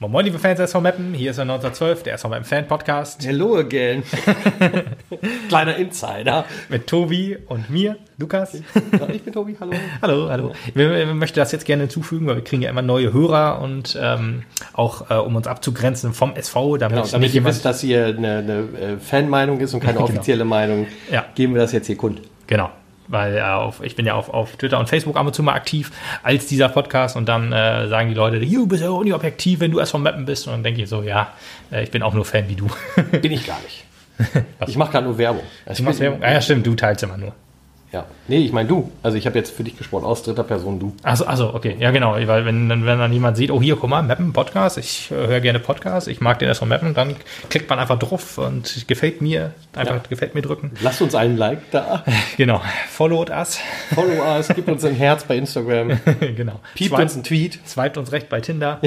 Moin, moin, liebe Fans der SV Mappen. Hier ist der 1912, der SV Mappen Fan Podcast Hello again. Kleiner Insider. mit Tobi und mir, Lukas. Ja, Ich bin Tobi, hallo. hallo, hallo. Wir, wir möchten das jetzt gerne hinzufügen, weil wir kriegen ja immer neue Hörer und ähm, auch äh, um uns abzugrenzen vom SV, damit, Genau, damit nicht ihr jemand. wisst, dass hier eine, eine äh, Fanmeinung ist und keine Genau. offizielle Meinung, Ja. geben wir das jetzt hier kund. Genau. Weil äh, auf, ich bin ja auf, auf Twitter und Facebook ab und zu mal aktiv als dieser Podcast und dann äh, sagen die Leute, du bist ja unobjektiv, wenn du erst vom Mappen bist. Und dann denke ich so, ja, äh, ich bin auch nur Fan wie du. Bin ich gar nicht. Ich mache gerade nur Werbung. Also Du machst Werbung? Ah, ja, stimmt, du teilst immer nur. Ja. Nee, ich meine du. Also ich habe jetzt für dich gesprochen, aus dritter Person du. Also, also okay, ja genau, weil wenn, dann- wenn dann jemand sieht, oh hier, guck mal, Mappen, Podcast, ich äh, höre gerne Podcast, ich mag den erst von Mappen, dann klickt man einfach drauf und gefällt mir, einfach Ja. gefällt mir drücken. Lasst uns einen Like da. Genau, followed us, Follow us, gebt uns ein Herz bei Instagram. genau. Piept Swipe- uns einen Tweet. Swiped uns recht bei Tinder,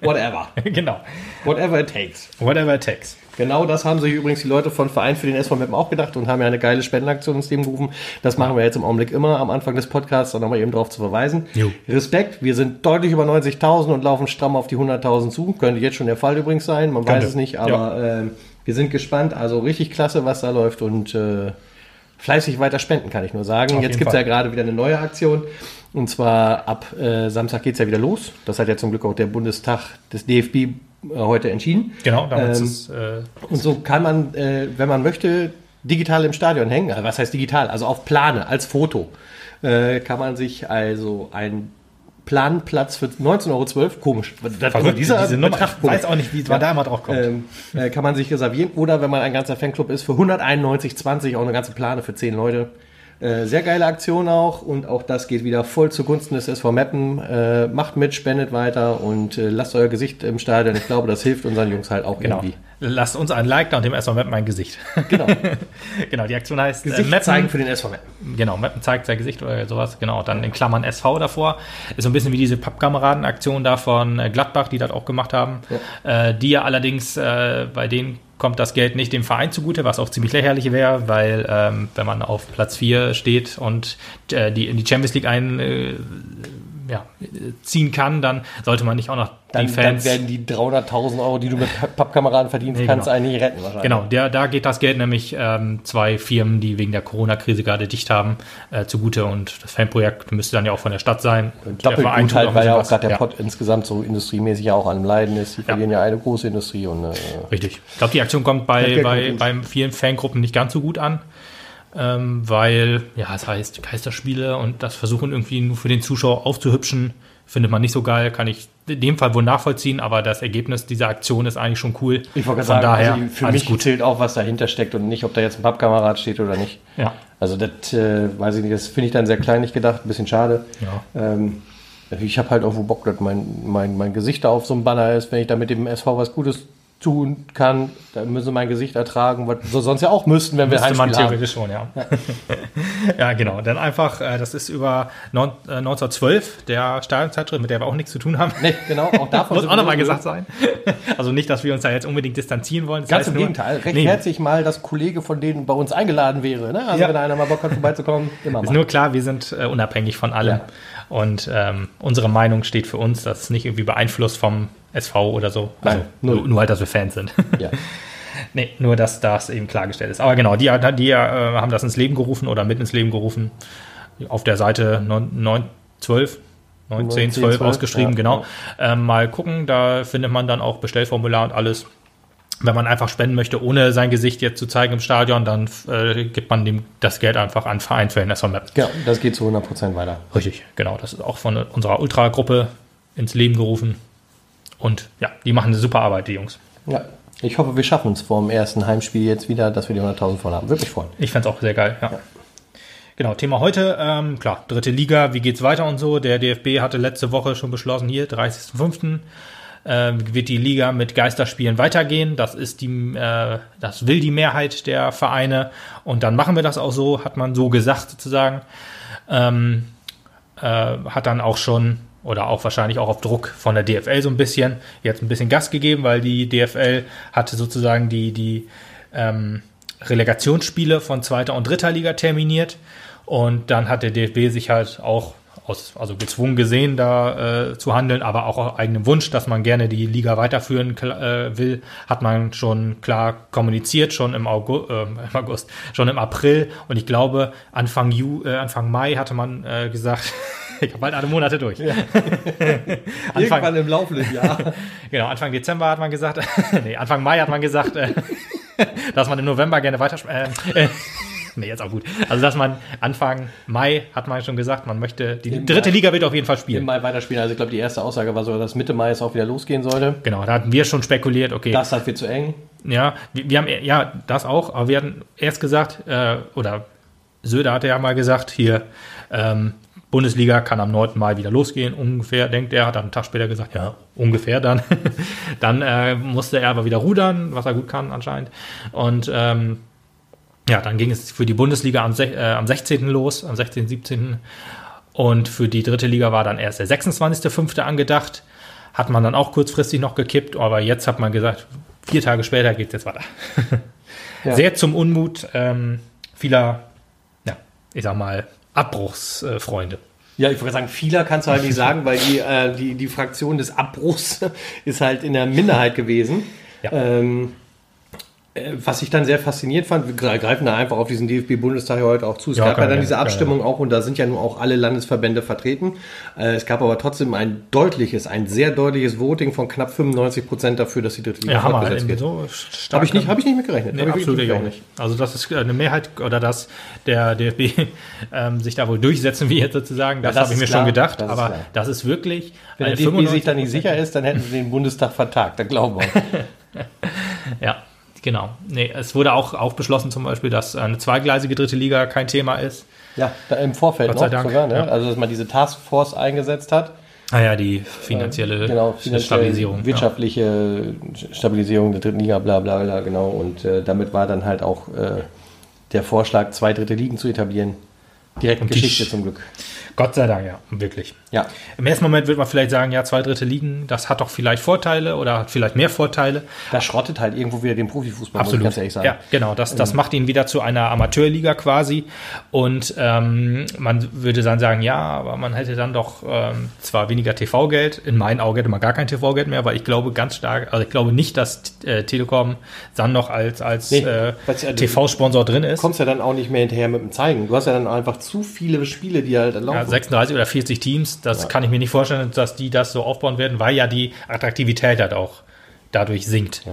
Whatever. genau, Whatever it takes. whatever it takes. Genau das haben sich übrigens die Leute von Verein für den SV Mappen auch gedacht und haben ja eine geile Spendenaktion ins Leben gerufen. Das machen wir jetzt im Augenblick immer am Anfang des Podcasts, da nochmal eben drauf zu verweisen. Jo. Respekt, wir sind deutlich über 90.000 und laufen stramm auf die 100.000 zu. Könnte jetzt schon der Fall übrigens sein, man Könnte. weiß es nicht, aber ähm, wir sind gespannt. Also richtig klasse, was da läuft und äh, fleißig weiter spenden, kann ich nur sagen. Auf jetzt gibt es ja gerade wieder eine neue Aktion. Und zwar ab äh, Samstag geht es ja wieder los. Das hat ja zum Glück auch der Bundestag des DFB äh, heute entschieden. Genau, damit Ähm, ist äh, Und so kann man, äh, wenn man möchte, digital im Stadion hängen. Also was heißt digital? Also auf Plane, als Foto. Äh, kann man sich also einen Planplatz für 19,12 Euro, komisch, das, verrückt, dieser diese Nummer, Betrag ich weiß auch nicht, wie man da immer drauf kommt. ähm, äh, kann man sich reservieren. Oder wenn man ein ganzer Fanclub ist, für 191,20 auch eine ganze Plane für 10 Leute. Äh, sehr geile Aktion auch und auch das geht wieder voll zugunsten des SV Meppen. Äh, macht mit, spendet weiter und äh, lasst euer Gesicht im Stadion. Ich glaube, das hilft unseren Jungs halt auch genau. irgendwie. Lasst uns ein Like da und dem erstmal Mappen mein Gesicht. Genau. genau, die Aktion heißt äh, Gesicht Mappen- zeigen für den SV Meppen. Genau, Mappen zeigt sein Gesicht oder sowas. Genau, dann in Klammern SV davor. Ist so ein bisschen wie diese Pappkameraden-Aktion da von äh, Gladbach, die das auch gemacht haben. Äh, die ja allerdings, bei denen kommt das Geld nicht dem Verein zugute, was auch ziemlich lächerlich wäre, weil ähm, wenn man auf Platz 4 steht und äh, die in die Champions League ein äh, ja, ziehen kann, dann sollte man nicht auch noch Dann, die dann Fans werden die 300.000 Euro, die du mit Pappkameraden verdienst, Nee, kannst genau. eigentlich retten wahrscheinlich. Genau, der, da geht das Geld nämlich ähm, zwei Firmen, die wegen der Corona-Krise gerade dicht haben, äh, zugute. Und das Fanprojekt müsste dann ja auch von der Stadt sein. Und der Doppelt Verein gut halt, weil ja auch gerade der Ja, Pott insgesamt so industriemäßig ja auch an dem Leiden ist. Die verlieren ja eine große Industrie und äh, Richtig. Ich glaube, die Aktion kommt bei, bei, bei vielen Fangruppen nicht ganz so gut an. Ähm, weil, ja, es heißt Geisterspiele und das versuchen irgendwie nur für den Zuschauer aufzuhübschen, findet man nicht so geil, kann ich in dem Fall wohl nachvollziehen, aber das Ergebnis dieser Aktion ist eigentlich schon cool. ich wollte sagen, daher, also für mich gut. zählt auch, was dahinter steckt und nicht, ob da jetzt ein Pappkamerad steht oder nicht. Ja. Also das äh, weiß ich nicht, das finde ich dann sehr kleinlich gedacht, ein bisschen schade. Ja. Ähm, ich habe halt irgendwo Bock, dass mein, mein, mein Gesicht da auf so einem Banner ist, wenn ich da mit dem SV was Gutes tun kann, dann müssen sie mein Gesicht ertragen, was sie sonst ja auch müssten, wenn wir Müsste man Heimspiel haben. theoretisch schon, ja. Ja, genau. Dann einfach, äh, das ist über neun, äh, 1912, der Stadionzeitschrift, mit der wir auch nichts zu tun haben. Nee, genau, auch davon Muss auch nochmal so- gesagt sein. Also nicht, dass wir uns da jetzt unbedingt distanzieren wollen. Das Ganz im nur- Gegenteil, recht Nee, herzlich mal, dass Kollege von denen bei uns eingeladen wäre. Ne? Also Ja. wenn einer mal Bock hat, vorbeizukommen, immer Ist mal. nur klar, wir sind äh, unabhängig von allem. Und ähm, unsere Meinung steht für uns, das ist nicht irgendwie beeinflusst vom SV oder so. Also Nein, nur, nur halt, dass wir Fans sind. Ja. nee, nur, dass das eben klargestellt ist. Aber genau, die, die äh, haben das ins Leben gerufen oder mit ins Leben gerufen. Auf der Seite 9, 9 12, 9, 10, 12 12, ausgeschrieben, ja, genau. Ähm, mal gucken, da findet man dann auch Bestellformular und alles. Wenn man einfach spenden möchte, ohne sein Gesicht jetzt zu zeigen im Stadion, dann äh, gibt man dem das Geld einfach an Verein für den SV Map. ja, das geht zu 100% weiter. Richtig, genau. Das ist auch von unserer Ultra-Gruppe ins Leben gerufen. Und ja, die machen eine super Arbeit, die Jungs. Ja. Ich hoffe, wir schaffen es vor dem ersten Heimspiel jetzt wieder, dass wir die 100.000 voll haben. Wirklich freuen. Ich fände es auch sehr geil, ja. Genau, Thema heute, ähm, klar, dritte Liga, wie geht's weiter und so. Der DFB hatte letzte Woche schon beschlossen, hier, 30.05. Ähm, wird die Liga mit Geisterspielen weitergehen. Das ist die, äh, das will die Mehrheit der Vereine. Und dann machen wir das auch so, hat man so gesagt sozusagen. Ähm, äh, hat dann auch schon oder auch wahrscheinlich auch auf Druck von der DFL so ein bisschen jetzt ein bisschen Gas gegeben, weil die DFL hatte sozusagen die, die ähm, Relegationsspiele von zweiter und dritter Liga terminiert. Und dann hat der DFB sich halt auch aus, also gezwungen gesehen, da äh, zu handeln, aber auch auf eigenem Wunsch, dass man gerne die Liga weiterführen äh, will, hat man schon klar kommuniziert, schon im August, äh, im August, schon im April. Und ich glaube Anfang Ju, äh, Anfang Mai hatte man äh, gesagt, ich habe bald alle Monate durch. Ja. Anfang, Irgendwann im laufenden Jahr. genau, Anfang Dezember hat man gesagt, nee, Anfang Mai hat man gesagt, äh, dass man im November gerne weiter äh, äh, nee, jetzt auch gut. Also, dass man Anfang Mai, hat man schon gesagt, man möchte, die Im dritte Mai, Liga wird auf jeden Fall spielen. Im Mai weiterspielen. Also, ich glaube, die erste Aussage war so, dass Mitte Mai es auch wieder losgehen sollte. Genau, da hatten wir schon spekuliert, okay. Das hat wir zu eng. Ja, wir, wir, haben, ja, das auch, aber wir hatten erst gesagt, äh, oder Söder hatte ja mal gesagt, hier, ähm, Bundesliga kann am 9. Mai wieder losgehen, ungefähr, denkt er, hat dann einen Tag später gesagt, ja, ungefähr dann. dann äh, musste er aber wieder rudern, was er gut kann anscheinend. Und ähm, ja, dann ging es für die Bundesliga am, äh, am 16. los, am 16., 17. Und für die dritte Liga war dann erst der 26.05. angedacht. Hat man dann auch kurzfristig noch gekippt, aber jetzt hat man gesagt, vier Tage später geht es jetzt weiter. ja. Sehr zum Unmut ähm, vieler, ja, ich sag mal, Abbruchsfreunde. Ja, ich würde sagen, vieler kannst du halt nicht sagen, weil die, äh, die, die Fraktion des Abbruchs ist halt in der Minderheit gewesen. Ja. Ähm, äh, was ich dann sehr faszinierend fand, wir greifen da einfach auf diesen DFB-Bundestag heute auch zu. Es ja, gab ja dann diese Abstimmung auch und da sind ja nun auch alle Landesverbände vertreten. Äh, es gab aber trotzdem ein deutliches, ein sehr deutliches Voting von knapp 95 Prozent dafür, dass die dritte Liga ja, fortgesetzt wird. So habe ich nicht, habe ich nicht mitgerechnet. Nee, absolut ich auch nicht. Also das ist eine Mehrheit oder dass der DFB ähm, sich da wohl durchsetzen jetzt sozusagen, das, ja, das habe ich mir klar, schon gedacht. Das aber das ist wirklich, wenn der DFB sich da nicht sicher ist, dann hätten sie den Bundestag vertagt. Da glauben wir. ja. Genau. Nee, es wurde auch, auch beschlossen zum Beispiel, dass eine zweigleisige dritte Liga kein Thema ist. Ja, im Vorfeld Gott sei noch Dank, sogar, ne? ja. Also dass man diese Taskforce eingesetzt hat. Ah ja, die finanzielle äh, genau, Stabilisierung. Wirtschaftliche ja. Stabilisierung der dritten Liga, bla bla bla, genau. Und äh, damit war dann halt auch äh, der Vorschlag, zwei dritte Ligen zu etablieren. Direkt Geschichte zum Glück. Gott sei Dank, ja, wirklich. Ja. Im ersten Moment würde man vielleicht sagen, ja, zwei Drittel liegen, das hat doch vielleicht Vorteile oder hat vielleicht mehr Vorteile. Das schrottet halt irgendwo wieder den Profifußball, Absolut. muss ich ganz ehrlich sagen. Ja, genau, das, das mhm. macht ihn wieder zu einer Amateurliga quasi. Und ähm, man würde dann sagen, ja, aber man hätte dann doch ähm, zwar weniger TV-Geld, in meinen Augen hätte man gar kein TV-Geld mehr, weil ich glaube ganz stark, also ich glaube nicht, dass äh, Telekom dann noch als, als nee, äh, TV-Sponsor drin ist. Du kommst ja dann auch nicht mehr hinterher mit dem Zeigen. Du hast ja dann einfach zu viele Spiele, die halt erlauben. Ja, 36 oder 40 Teams, das ja. kann ich mir nicht vorstellen, dass die das so aufbauen werden, weil ja die Attraktivität halt auch dadurch sinkt. Ja.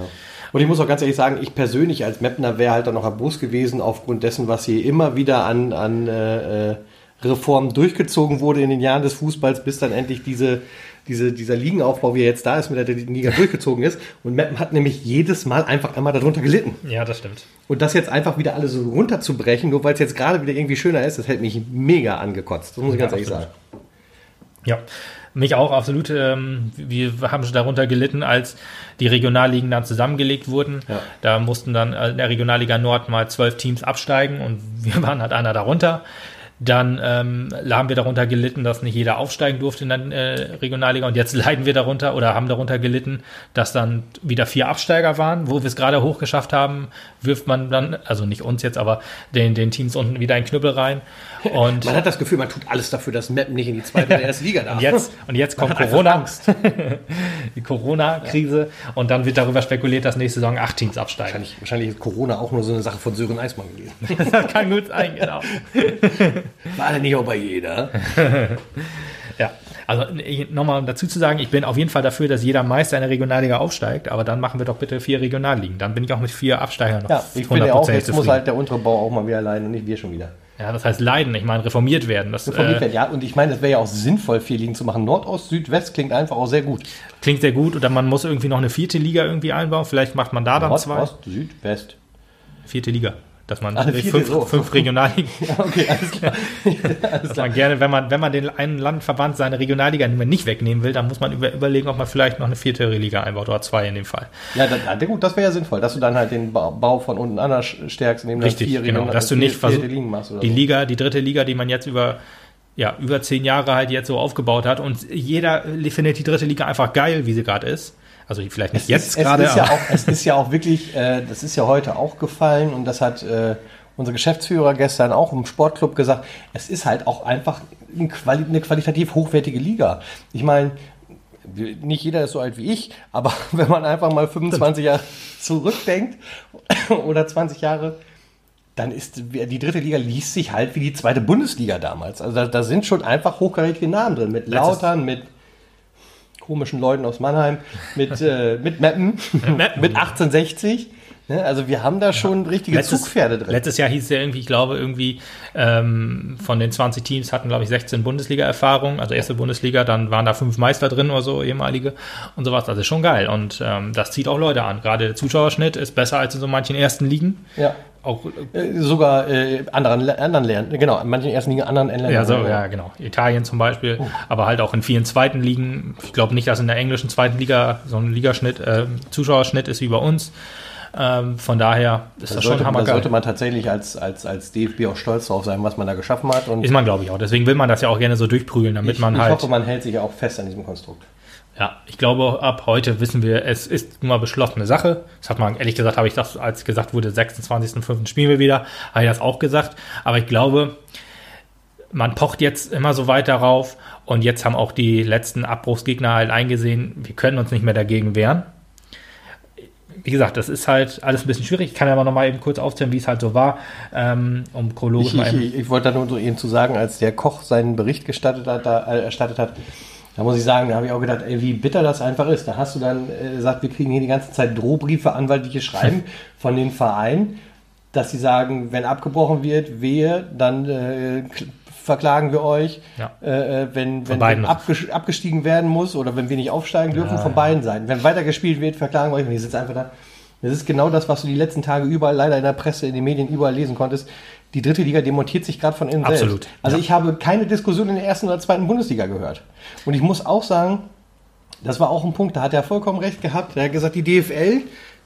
Und ich muss auch ganz ehrlich sagen, ich persönlich als Mapner wäre halt dann noch erbost gewesen aufgrund dessen, was hier immer wieder an, an äh, äh Reformen durchgezogen wurde in den Jahren des Fußballs, bis dann endlich diese, diese, dieser Ligenaufbau, wie er jetzt da ist, mit der Liga durchgezogen ist. Und Meppen hat nämlich jedes Mal einfach einmal darunter gelitten. Ja, das stimmt. Und das jetzt einfach wieder alles so runterzubrechen, nur weil es jetzt gerade wieder irgendwie schöner ist, das hält mich mega angekotzt. Das muss ich ja, ganz ehrlich sagen. Ja, mich auch absolut. Ähm, wir haben schon darunter gelitten, als die Regionalligen dann zusammengelegt wurden. Ja. Da mussten dann in der Regionalliga Nord mal zwölf Teams absteigen und wir waren halt einer darunter. Dann ähm, haben wir darunter gelitten, dass nicht jeder aufsteigen durfte in der äh, Regionalliga. Und jetzt leiden wir darunter oder haben darunter gelitten, dass dann wieder vier Absteiger waren. Wo wir es gerade hochgeschafft haben, wirft man dann, also nicht uns jetzt, aber den, den Teams unten wieder einen Knüppel rein. Und man hat das Gefühl, man tut alles dafür, dass Meppen nicht in die zweite oder erste Liga darf. und jetzt, und jetzt kommt Corona. die Corona-Krise. Ja. Und dann wird darüber spekuliert, dass nächste Saison acht Teams absteigen. Wahrscheinlich, wahrscheinlich ist Corona auch nur so eine Sache von Sören Eismann gewesen. das kann gut sein, genau. War da nicht auch bei jeder? ja. Also nochmal dazu zu sagen, ich bin auf jeden Fall dafür, dass jeder Meister in der Regionalliga aufsteigt, aber dann machen wir doch bitte vier Regionalligen. Dann bin ich auch mit vier Absteigern noch ja, ich finde auch, jetzt zufrieden. muss halt der untere Bau auch mal wieder leiden und nicht wir schon wieder. Ja, das heißt leiden, ich meine reformiert werden. Das, reformiert äh, werden, ja. Und ich meine, es wäre ja auch sinnvoll, vier Ligen zu machen. Nordost, Südwest klingt einfach auch sehr gut. Klingt sehr gut. Oder man muss irgendwie noch eine vierte Liga irgendwie einbauen. Vielleicht macht man da dann Nord, zwei. Ost, Süd, West. Vierte Liga dass man Alle fünf, so. fünf Regionalligen, ja, okay, alles klar. alles klar. man gerne, wenn man, wenn man den einen Landverband seine Regionalliga nicht wegnehmen will, dann muss man über, überlegen, ob man vielleicht noch eine vierte Liga einbaut oder zwei in dem Fall. Ja, dann, gut, das wäre ja sinnvoll, dass du dann halt den Bau von unten anders stärkst, indem Richtig, vier genau, dass du nicht versuchst, die so. Liga, die dritte Liga, die man jetzt über ja, über zehn Jahre halt jetzt so aufgebaut hat und jeder findet die dritte Liga einfach geil, wie sie gerade ist also vielleicht nicht es jetzt ist, gerade. Es ist, ja auch, es ist ja auch wirklich, äh, das ist ja heute auch gefallen und das hat äh, unsere Geschäftsführer gestern auch im Sportclub gesagt, es ist halt auch einfach ein Quali eine qualitativ hochwertige Liga. Ich meine, nicht jeder ist so alt wie ich, aber wenn man einfach mal 25 Jahre zurückdenkt oder 20 Jahre, dann ist die dritte Liga liest sich halt wie die zweite Bundesliga damals. Also da, da sind schon einfach hochkarätige Namen drin, mit Lautern, mit komischen Leuten aus Mannheim, mit, äh, mit Meppen, Meppen. mit 1860. Ne? Also wir haben da schon richtige Zugpferde drin. Letztes Jahr hieß es ja irgendwie, ich glaube, irgendwie ähm, von den 20 Teams hatten, glaube ich, 16 Bundesliga-Erfahrungen, also erste Bundesliga, dann waren da fünf Meister drin oder so, ehemalige und sowas. Also schon geil. Und ähm, das zieht auch Leute an. Gerade der Zuschauerschnitt ist besser als in so manchen ersten Ligen. ja. Auch Äh, Sogar äh, anderen, anderen Ländern, genau, in manchen ersten Ligen, anderen Ländern. Ja, so, ja, genau. Italien zum Beispiel, aber halt auch in vielen zweiten Ligen. Ich glaube nicht, dass in der englischen zweiten Liga so ein Ligaschnitt, äh, Zuschauerschnitt ist wie bei uns. Ähm, von daher ist Da das sollte, schon da hammergeil. sollte man tatsächlich als, als, als DFB auch stolz drauf sein, was man da geschaffen hat. Und Ist man, glaube ich, auch. Deswegen will man das ja auch gerne so durchprügeln, damit ich, man ich halt. hoffe, man hält sich auch fest an diesem Konstrukt. Ja, ich glaube, ab heute wissen wir, es ist nun mal beschlossene Sache. Das hat man, ehrlich gesagt, habe ich das, als gesagt wurde, 26.05. spielen wir wieder, habe ich das auch gesagt. Aber ich glaube, man pocht jetzt immer so weit darauf und jetzt haben auch die letzten Abbruchsgegner halt eingesehen, wir können uns nicht mehr dagegen wehren. Wie gesagt, das ist halt alles ein bisschen schwierig. Ich kann ja mal noch mal eben kurz aufzählen, wie es halt so war, ähm, um chronologisch Ich, mal ich, eben ich, wollte da nur so Ihnen zu sagen, als der Koch seinen Bericht gestattet hat, da, äh, erstattet hat, da muss ich sagen, da habe ich auch gedacht, ey, wie bitter das einfach ist. Da hast du dann äh, gesagt, wir kriegen hier die ganze Zeit Drohbriefe, anwaltliche Schreiben von den Vereinen, dass sie sagen, wenn abgebrochen wird, wehe, dann äh, verklagen wir euch. Ja. Äh, äh, wenn wenn, wenn abges abgestiegen werden muss oder wenn wir nicht aufsteigen dürfen, von beiden Seiten. Wenn weitergespielt wird, verklagen wir euch. Und die sitzen einfach da. Das ist genau das, was du die letzten Tage überall leider in der Presse, in den Medien überall lesen konntest. Die dritte Liga demontiert sich gerade von innen Absolut, selbst. Also ja. ich habe keine Diskussion in der ersten oder zweiten Bundesliga gehört. Und ich muss auch sagen, das war auch ein Punkt, da hat er vollkommen recht gehabt. Er hat gesagt, die DFL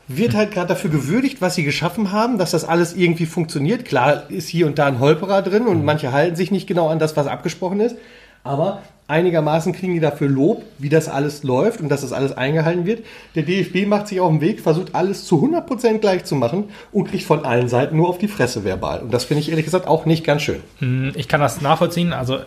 wird halt gerade dafür gewürdigt, was sie geschaffen haben, dass das alles irgendwie funktioniert. Klar ist hier und da ein Holperer drin Mhm. und manche halten sich nicht genau an das, was abgesprochen ist. Aber einigermaßen kriegen die dafür Lob, wie das alles läuft und dass das alles eingehalten wird. Der DFB macht sich auf den Weg, versucht alles zu 100% gleich zu machen und kriegt von allen Seiten nur auf die Fresse verbal. Und das finde ich ehrlich gesagt auch nicht ganz schön. Hm, Ich kann das nachvollziehen. Also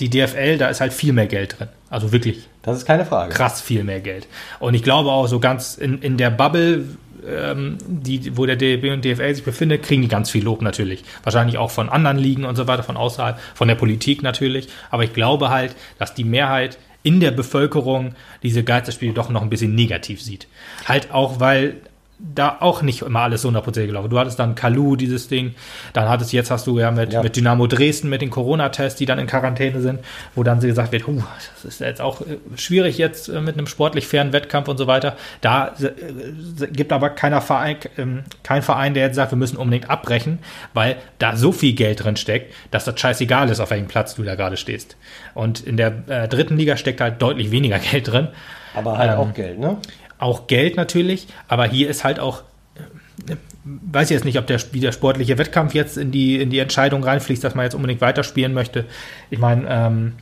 die DFL, da ist halt viel mehr Geld drin. Also wirklich Das ist keine Frage. krass viel mehr Geld. Und ich glaube auch so ganz in, in der Bubble, ähm, die, wo der DFB und DFL sich befindet, kriegen die ganz viel Lob natürlich. Wahrscheinlich auch von anderen Ligen und so weiter, von außerhalb, von der Politik natürlich. Aber ich glaube halt, dass die Mehrheit in der Bevölkerung diese Geisterspiele doch noch ein bisschen negativ sieht. Halt auch, weil da auch nicht immer alles so 100% gelaufen. Du hattest dann Kalu, dieses Ding. Dann hattest jetzt hast du ja mit, Ja. mit Dynamo Dresden, mit den Corona-Tests, die dann in Quarantäne sind, wo dann gesagt wird, huh, das ist jetzt auch äh, schwierig jetzt äh, mit einem sportlich fairen Wettkampf und so weiter. Da äh, gibt aber keiner Verein, ähm, kein Verein, der jetzt sagt, wir müssen unbedingt abbrechen, weil da so viel Geld drin steckt, dass das scheißegal ist, auf welchem Platz du da gerade stehst. Und in der äh, dritten Liga steckt halt deutlich weniger Geld drin. Aber halt Ähm, auch Geld, ne? Auch Geld natürlich, aber hier ist halt auch, äh, weiß ich jetzt nicht, ob der, wie der sportliche Wettkampf jetzt in die, in die Entscheidung reinfließt, dass man jetzt unbedingt weiterspielen möchte. Ich meine, ähm,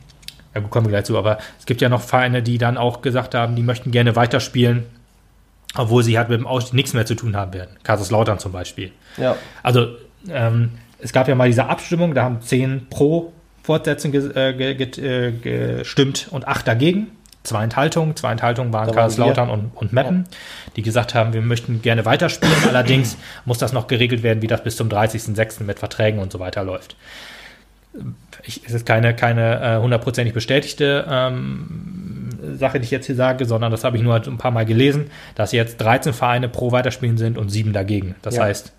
ja, gut, kommen wir gleich zu, aber es gibt ja noch Vereine, die dann auch gesagt haben, die möchten gerne weiterspielen, obwohl sie halt mit dem Ausstieg nichts mehr zu tun haben werden. Kaiserslautern zum Beispiel. Ja. Also, ähm, es gab ja mal diese Abstimmung, da haben zehn pro Fortsetzung äh, äh, gestimmt und acht dagegen. Zwei Enthaltungen. Zwei Enthaltungen waren Kaiserslautern und, und Meppen, die gesagt haben, wir möchten gerne weiterspielen. Allerdings muss das noch geregelt werden, wie das bis zum 30.06. mit Verträgen und so weiter läuft. Ich, es ist keine, keine äh, hundertprozentig bestätigte ähm, Sache, die ich jetzt hier sage, sondern das habe ich nur ein paar Mal gelesen, dass jetzt 13 Vereine pro Weiterspielen sind und sieben dagegen. Das Ja. heißt,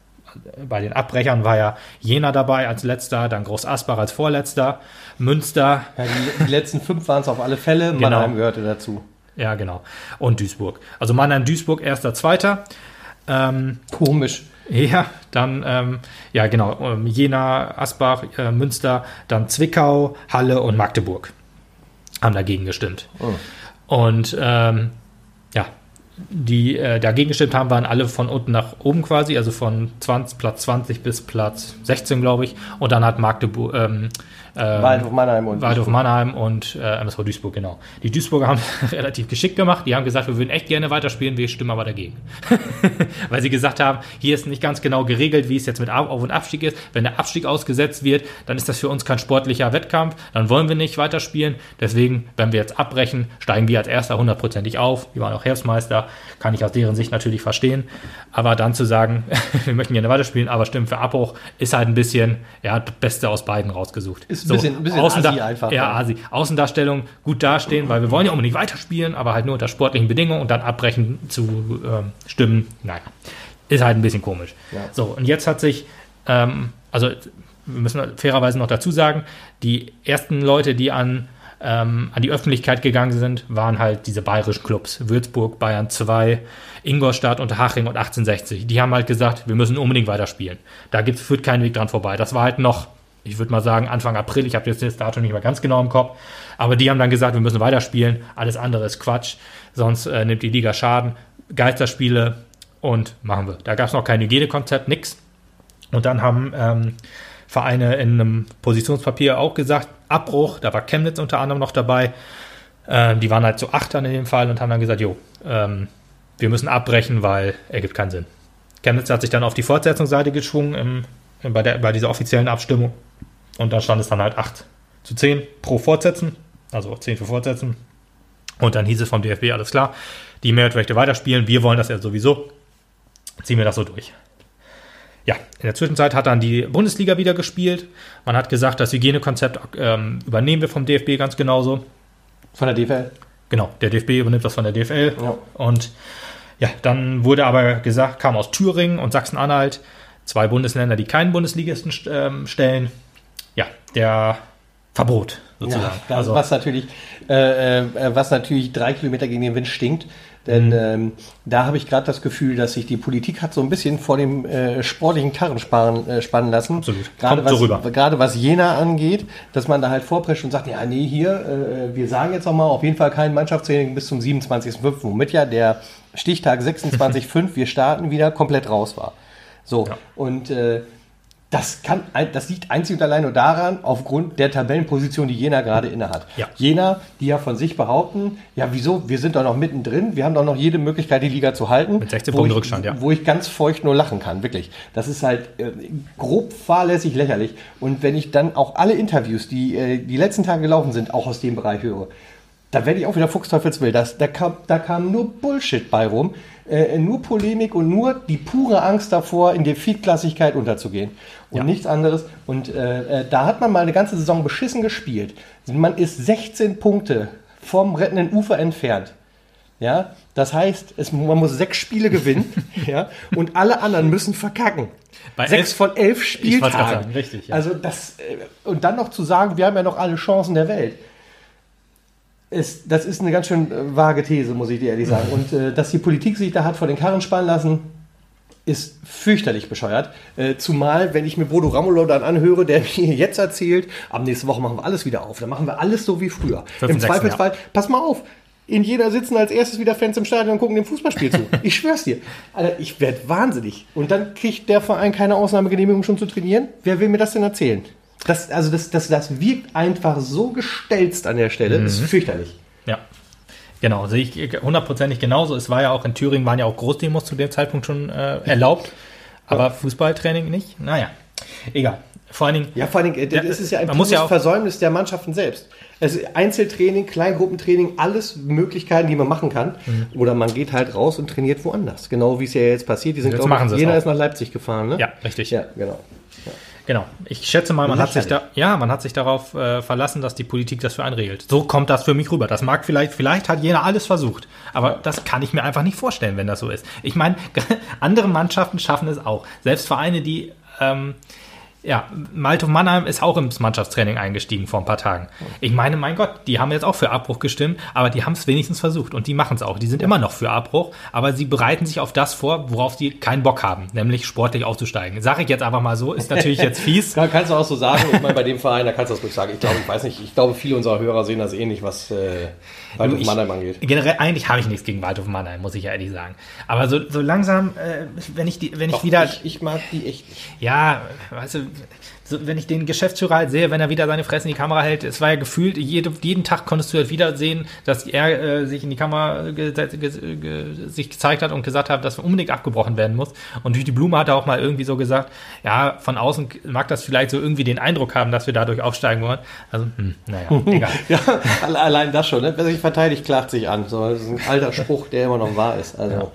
bei den Abbrechern war ja Jena dabei als letzter, dann Groß Asbach als vorletzter, Münster, Ja, die, die letzten fünf waren es auf alle Fälle. Genau. Mannheim gehörte dazu. ja genau, und Duisburg. Also Mannheim, Duisburg, erster, zweiter. Ähm, Komisch. ja, dann, ähm, ja genau, ähm, Jena, Asbach, äh, Münster, dann Zwickau, Halle und Magdeburg haben dagegen gestimmt. Oh. Und ähm, ja, die äh, dagegen gestimmt haben, waren alle von unten nach oben quasi, also von 20, Platz 20 bis Platz 16, glaube ich. Und dann hat Magdeburg, ähm, ähm, Waldhof Mannheim und Waldhof Mannheim und äh, MSV Duisburg, genau. Die Duisburger haben relativ geschickt gemacht. Die haben gesagt, wir würden echt gerne weiterspielen, wir stimmen aber dagegen. Weil sie gesagt haben, hier ist nicht ganz genau geregelt, wie es jetzt mit Auf- und Abstieg ist. Wenn der Abstieg ausgesetzt wird, dann ist das für uns kein sportlicher Wettkampf. Dann wollen wir nicht weiterspielen. Deswegen, wenn wir jetzt abbrechen, steigen wir als Erster hundertprozentig auf. Die waren auch Herbstmeister. Kann ich aus deren Sicht natürlich verstehen. Aber dann zu sagen, wir möchten gerne weiterspielen, aber stimmen für Abbruch, ist halt ein bisschen, ja, das Beste aus beiden rausgesucht. Ist ein bisschen- ein bisschen Assi einfach, Ja, ja. Asi. Außendarstellung gut dastehen, weil wir wollen ja unbedingt weiterspielen, aber halt nur unter sportlichen Bedingungen und dann abbrechen zu ähm, stimmen. Naja, ist halt ein bisschen komisch. Ja. So, und jetzt hat sich, ähm, also wir müssen fairerweise noch dazu sagen, die ersten Leute, die an, ähm, an die Öffentlichkeit gegangen sind, waren halt diese bayerischen Clubs. Würzburg, Bayern 2, Ingolstadt, Unterhaching und 1860. Die haben halt gesagt, wir müssen unbedingt weiterspielen. Da gibt's, führt kein Weg dran vorbei. Das war halt noch, ich würde mal sagen, Anfang April. Ich habe jetzt das Datum nicht mehr ganz genau im Kopf. Aber die haben dann gesagt, wir müssen weiterspielen. Alles andere ist Quatsch. Sonst äh, nimmt die Liga Schaden. Geisterspiele und machen wir. Da gab's noch kein Hygienekonzept, nix. Und dann haben ähm, Vereine in einem Positionspapier auch gesagt, Abbruch, da war Chemnitz unter anderem noch dabei. Ähm, die waren halt so Achtern in dem Fall und haben dann gesagt, jo, ähm, wir müssen abbrechen, weil ergibt keinen Sinn. Chemnitz hat sich dann auf die Fortsetzungsseite geschwungen im, im, bei, der, bei dieser offiziellen Abstimmung. Und da stand es dann halt 8 zu 10 pro Fortsetzen, also 10 für Fortsetzen. Und dann hieß es vom DFB, alles klar, die Mehrheit möchte weiterspielen, wir wollen das ja sowieso, ziehen wir das so durch. Ja, in der Zwischenzeit hat dann die Bundesliga wieder gespielt. Man hat gesagt, das Hygienekonzept ähm, übernehmen wir vom DFB ganz genauso. von der DFL. Genau, der DFB übernimmt das von der DFL. Ja. Und ja, dann wurde aber gesagt, kam aus Thüringen und Sachsen-Anhalt, zwei Bundesländer, die keinen Bundesligisten st- ähm, stellen. Ja, der Verbot sozusagen. Ja, das, also, was natürlich, äh, äh, was natürlich drei Kilometer gegen den Wind stinkt. Denn Mhm. ähm, da habe ich gerade das Gefühl, dass sich die Politik hat so ein bisschen vor dem äh, sportlichen Karren sparen, äh, spannen lassen. Absolut. Gerade so was, gerade was Jena angeht, dass man da halt vorprescht und sagt, ja, nee, hier, äh, wir sagen jetzt noch mal auf jeden Fall kein Mannschaftstraining bis zum 27.05., womit ja der Stichtag 26.05., wir starten wieder, komplett raus war. So, Ja. und äh, das, kann, das liegt einzig und allein nur daran, aufgrund der Tabellenposition, die Jena gerade innehat. Ja. Jena, die ja von sich behaupten, ja, wieso, wir sind doch noch mittendrin, wir haben doch noch jede Möglichkeit, die Liga zu halten. Mit 16 Wo Punkten ich- Rückstand, ja. Wo ich ganz feucht nur lachen kann, wirklich. Das ist halt äh, grob fahrlässig lächerlich. Und wenn ich dann auch alle Interviews, die äh, die letzten Tage gelaufen sind, auch aus dem Bereich höre, da werde ich auch wieder fuchsteufelswild. Das, da, kam, da kam nur Bullshit bei rum, äh, nur Polemik und nur die pure Angst davor, in der Viertklassigkeit unterzugehen. Und Ja. nichts anderes. Und äh, äh, da hat man mal eine ganze Saison beschissen gespielt. Man ist 16 Punkte vom rettenden Ufer entfernt. Ja, das heißt, es, man muss sechs Spiele gewinnen, ja, und alle anderen müssen verkacken. Bei sechs elf- von elf Spieltagen. sagen, richtig, ja. Also das äh, und dann noch zu sagen, wir haben ja noch alle Chancen der Welt. Ist, das ist eine ganz schön äh, vage These, muss ich dir ehrlich sagen. Und äh, dass die Politik sich da hat vor den Karren spannen lassen, ist fürchterlich bescheuert. Äh, zumal, wenn ich mir Bodo Ramelow dann anhöre, der mir jetzt erzählt, ab nächste Woche machen wir alles wieder auf. Dann machen wir alles so wie früher. Fünf Im und sechs, Zweifelsfall, pass mal auf. In jeder sitzen als erstes wieder Fans im Stadion und gucken dem Fußballspiel zu. Ich schwör's dir. Alter, ich werd wahnsinnig. Und dann kriegt der Verein keine Ausnahmegenehmigung schon zu trainieren? Wer will mir das denn erzählen? Das, also das, das, das wirkt einfach so gestelzt an der Stelle. Das ist fürchterlich. Ja. Genau, sehe ich hundertprozentig genauso. Es war ja auch in Thüringen, waren ja auch Großdemos zu dem Zeitpunkt schon äh, erlaubt, aber Fußballtraining nicht. Naja, egal. Vor allen Dingen, Ja, vor allem, äh, Ja, das ist ja ein man muss pures ja auch- Versäumnis der Mannschaften selbst. Also Einzeltraining, Kleingruppentraining, alles Möglichkeiten, die man machen kann. Mhm. Oder man geht halt raus und trainiert woanders. Genau wie es ja jetzt passiert. Die sind, Jetzt glaub machen ich, jeder auch. ist nach Leipzig gefahren, ne? ja, richtig. Ja, genau. Genau. Ich schätze mal, man hat sich da, ja, man hat sich darauf äh, verlassen, dass die Politik das für einen regelt. So kommt das für mich rüber. Das mag vielleicht, vielleicht hat jener alles versucht, aber das kann ich mir einfach nicht vorstellen, wenn das so ist. Ich meine, andere Mannschaften schaffen es auch. Selbst Vereine, die ähm, Ja, Malto Mannheim ist auch ins Mannschaftstraining eingestiegen vor ein paar Tagen. Ich meine, mein Gott, die haben jetzt auch für Abbruch gestimmt, aber die haben es wenigstens versucht und die machen es auch. Die sind immer noch für Abbruch, aber sie bereiten sich auf das vor, worauf sie keinen Bock haben, nämlich sportlich aufzusteigen. Sag ich jetzt einfach mal so, ist natürlich jetzt fies. Kann, kannst du auch so sagen, ich meine, bei dem Verein, da kannst du das ruhig sagen. Ich glaube, ich weiß nicht, ich glaube, viele unserer Hörer sehen das ähnlich, was äh, Waldhof Ich- Mannheim angeht. Generell, eigentlich habe ich nichts gegen Waldhof Mannheim, muss ich ja ehrlich sagen. Aber so, so langsam, äh, wenn ich die, wenn ich Doch, wieder, ich, ich mag die echt nicht. ja, weißt du, so, wenn ich den Geschäftsführer halt sehe, wenn er wieder seine Fresse in die Kamera hält, es war ja gefühlt, jede, jeden Tag konntest du halt wieder sehen, dass er äh, sich in die Kamera ge ge ge sich gezeigt hat und gesagt hat, dass unbedingt abgebrochen werden muss. Und durch die Blume hat er auch mal irgendwie so gesagt, ja, von außen mag das vielleicht so irgendwie den Eindruck haben, dass wir dadurch aufsteigen wollen. Also, hm, naja, egal. Ja, alle- allein das schon. Ne? Wer sich verteidigt, klagt sich an. So, das ist ein alter Spruch, der immer noch wahr ist. Also,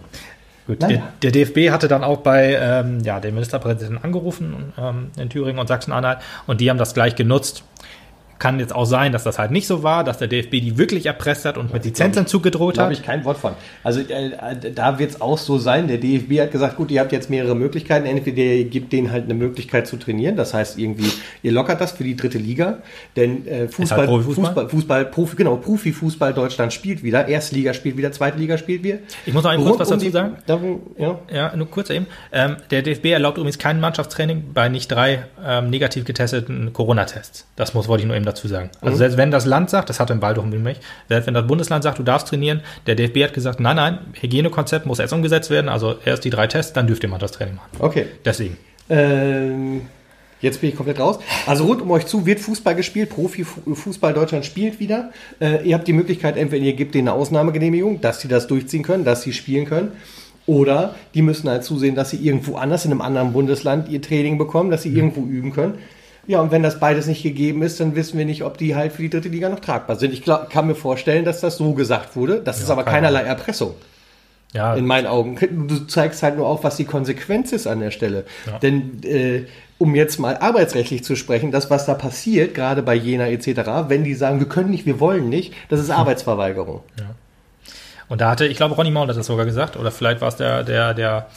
Gut, der, der DFB hatte dann auch bei ähm, ja, dem Ministerpräsidenten angerufen ähm, in Thüringen und Sachsen-Anhalt und die haben das gleich genutzt. Kann jetzt auch sein, dass das halt nicht so war, dass der DFB die wirklich erpresst hat und mit Lizenzentzug gedroht glaube hat. ich kein Wort von. Also äh, da wird es auch so sein. Der DFB hat gesagt, gut, ihr habt jetzt mehrere Möglichkeiten. Entweder ihr gebt denen halt eine Möglichkeit zu trainieren. Das heißt irgendwie, ihr lockert das für die dritte Liga. Denn äh, Fußball, halt Profifußball? Fußball, Fußball, Profi, genau, Profifußball Deutschland spielt wieder. Erstliga spielt wieder, Zweitliga spielt wieder. Ich muss noch eben kurz was um dazu sagen. Darum, ja. Ja, nur kurz eben. Ähm, der DFB erlaubt übrigens kein Mannschaftstraining bei nicht drei ähm, negativ getesteten Corona-Tests. Das muss, wollte ich nur eben dazu sagen. Also selbst wenn das Land sagt, das hat in Waldhof nämlich, selbst wenn das Bundesland sagt, du darfst trainieren, der DFB hat gesagt, nein, nein, Hygienekonzept muss erst umgesetzt werden, also erst die drei Tests, dann dürft ihr Mannschaftstraining machen. Okay. Deswegen. Ähm, jetzt bin ich komplett raus. Also rund um euch zu wird Fußball gespielt. Profifußball Deutschland spielt wieder. Äh, ihr habt die Möglichkeit, entweder ihr gebt denen eine Ausnahmegenehmigung, dass sie das durchziehen können, dass sie spielen können. Oder die müssen halt zusehen, dass sie irgendwo anders in einem anderen Bundesland ihr Training bekommen, dass sie irgendwo üben können. Ja, und wenn das beides nicht gegeben ist, dann wissen wir nicht, ob die halt für die dritte Liga noch tragbar sind. Ich glaub, kann mir vorstellen, dass das so gesagt wurde. Das ist aber keine keinerlei Erpressung Ja, in meinen Augen. Du zeigst halt nur auf, was die Konsequenz ist an der Stelle. Ja. Denn äh, um jetzt mal arbeitsrechtlich zu sprechen, das, was da passiert, gerade bei Jena etc., wenn die sagen, wir können nicht, wir wollen nicht, das ist Arbeitsverweigerung. Und da hatte, ich glaube, Ronny Maul hat das sogar gesagt, oder vielleicht war es der, der, der,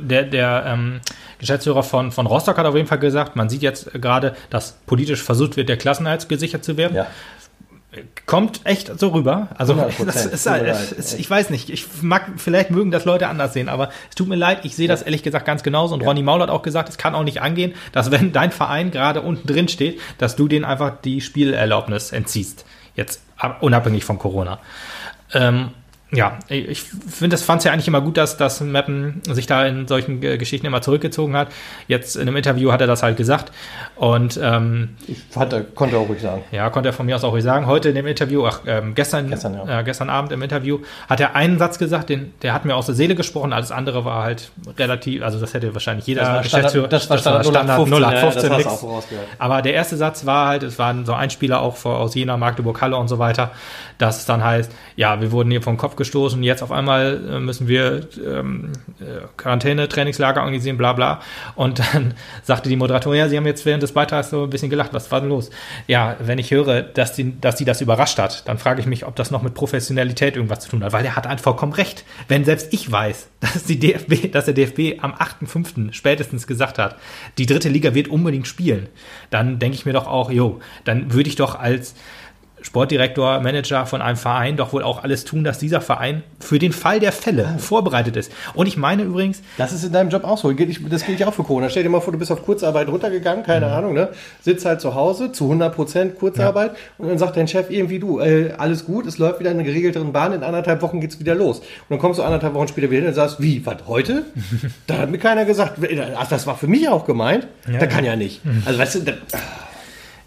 der, der ähm, Geschäftsführer von, von Rostock hat auf jeden Fall gesagt, man sieht jetzt gerade, dass politisch versucht wird, der Klassenerhalt gesichert zu werden. Kommt echt so rüber. Also 100%, das ist, mir halt, ist, ich weiß nicht, ich mag, vielleicht mögen das Leute anders sehen, aber es tut mir leid, ich sehe das ehrlich gesagt ganz genauso. Und Ronny Maul hat auch gesagt, es kann auch nicht angehen, dass wenn dein Verein gerade unten drin steht, dass du denen einfach die Spielerlaubnis entziehst. Jetzt ab- unabhängig von Corona. Ähm, ja, ich finde, das fand es ja eigentlich immer gut, dass, dass Meppen sich da in solchen Ge- Geschichten immer zurückgezogen hat. Jetzt in einem Interview hat er das halt gesagt. Und ähm, Ich fand, er konnte auch ruhig sagen. ja, konnte er von mir aus auch ruhig sagen. Heute in dem Interview, ach, ähm, gestern, Gestern, ja. äh, gestern Abend im Interview, hat er einen Satz gesagt, den, der hat mir aus der Seele gesprochen. Alles andere war halt relativ, also das hätte wahrscheinlich jeder Das war Standard- das war Standard 0815, ja, das hast du nix. auch vorausgehört. Aber der erste Satz war halt, es waren so Einspieler auch vor, aus Jena, Magdeburg, Halle und so weiter, dass es dann heißt, ja, wir wurden hier vom Kopf gestoßen, jetzt auf einmal äh, müssen wir ähm, äh, Quarantäne, Trainingslager organisieren, bla bla. Und dann sagte die Moderatorin, ja, sie haben jetzt während des Beitrags so ein bisschen gelacht, was war denn los? Ja, wenn ich höre, dass die, dass die das überrascht hat, dann frage ich mich, ob das noch mit Professionalität irgendwas zu tun hat, weil er hat halt vollkommen recht. Wenn selbst ich weiß, dass die DFB, dass der DFB am 8.5. spätestens gesagt hat, die dritte Liga wird unbedingt spielen, dann denke ich mir doch auch, jo, dann würde ich doch als Sportdirektor, Manager von einem Verein doch wohl auch alles tun, dass dieser Verein für den Fall der Fälle vorbereitet ist. Und ich meine übrigens, Das ist in deinem Job auch so. Das gilt ja auch für Corona. Stell dir mal vor, du bist auf Kurzarbeit runtergegangen, keine Ahnung, ne? Sitzt halt zu Hause zu 100% Kurzarbeit und dann sagt dein Chef irgendwie, du, äh, alles gut, es läuft wieder in einer geregelteren Bahn, in anderthalb Wochen geht's wieder los. Und dann kommst du anderthalb Wochen später wieder hin und sagst, wie, was, heute? da hat mir keiner gesagt, ach, das war für mich auch gemeint. Ja, da ja. kann ja nicht. Also weißt du, da,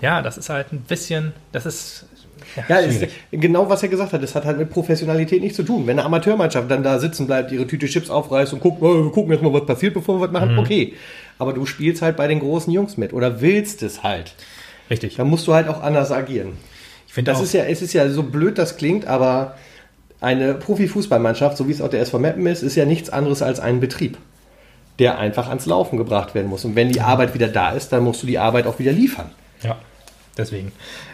ja, das ist halt ein bisschen, das ist Ja, ist, genau was er gesagt hat, das hat halt mit Professionalität nichts zu tun. Wenn eine Amateurmannschaft dann da sitzen bleibt, ihre Tüte Chips aufreißt und guckt, oh, wir gucken jetzt mal, was passiert, bevor wir was machen, okay. Aber du spielst halt bei den großen Jungs mit oder willst es halt. richtig. Da musst du halt auch anders agieren. Ich finde Das auch, ist ja, es ist ja so blöd, das klingt, aber eine Profifußballmannschaft, so wie es auch der SV Meppen ist, ist ja nichts anderes als ein Betrieb, der einfach ans Laufen gebracht werden muss. Und wenn die Arbeit wieder da ist, dann musst du die Arbeit auch wieder liefern. Ja, deswegen.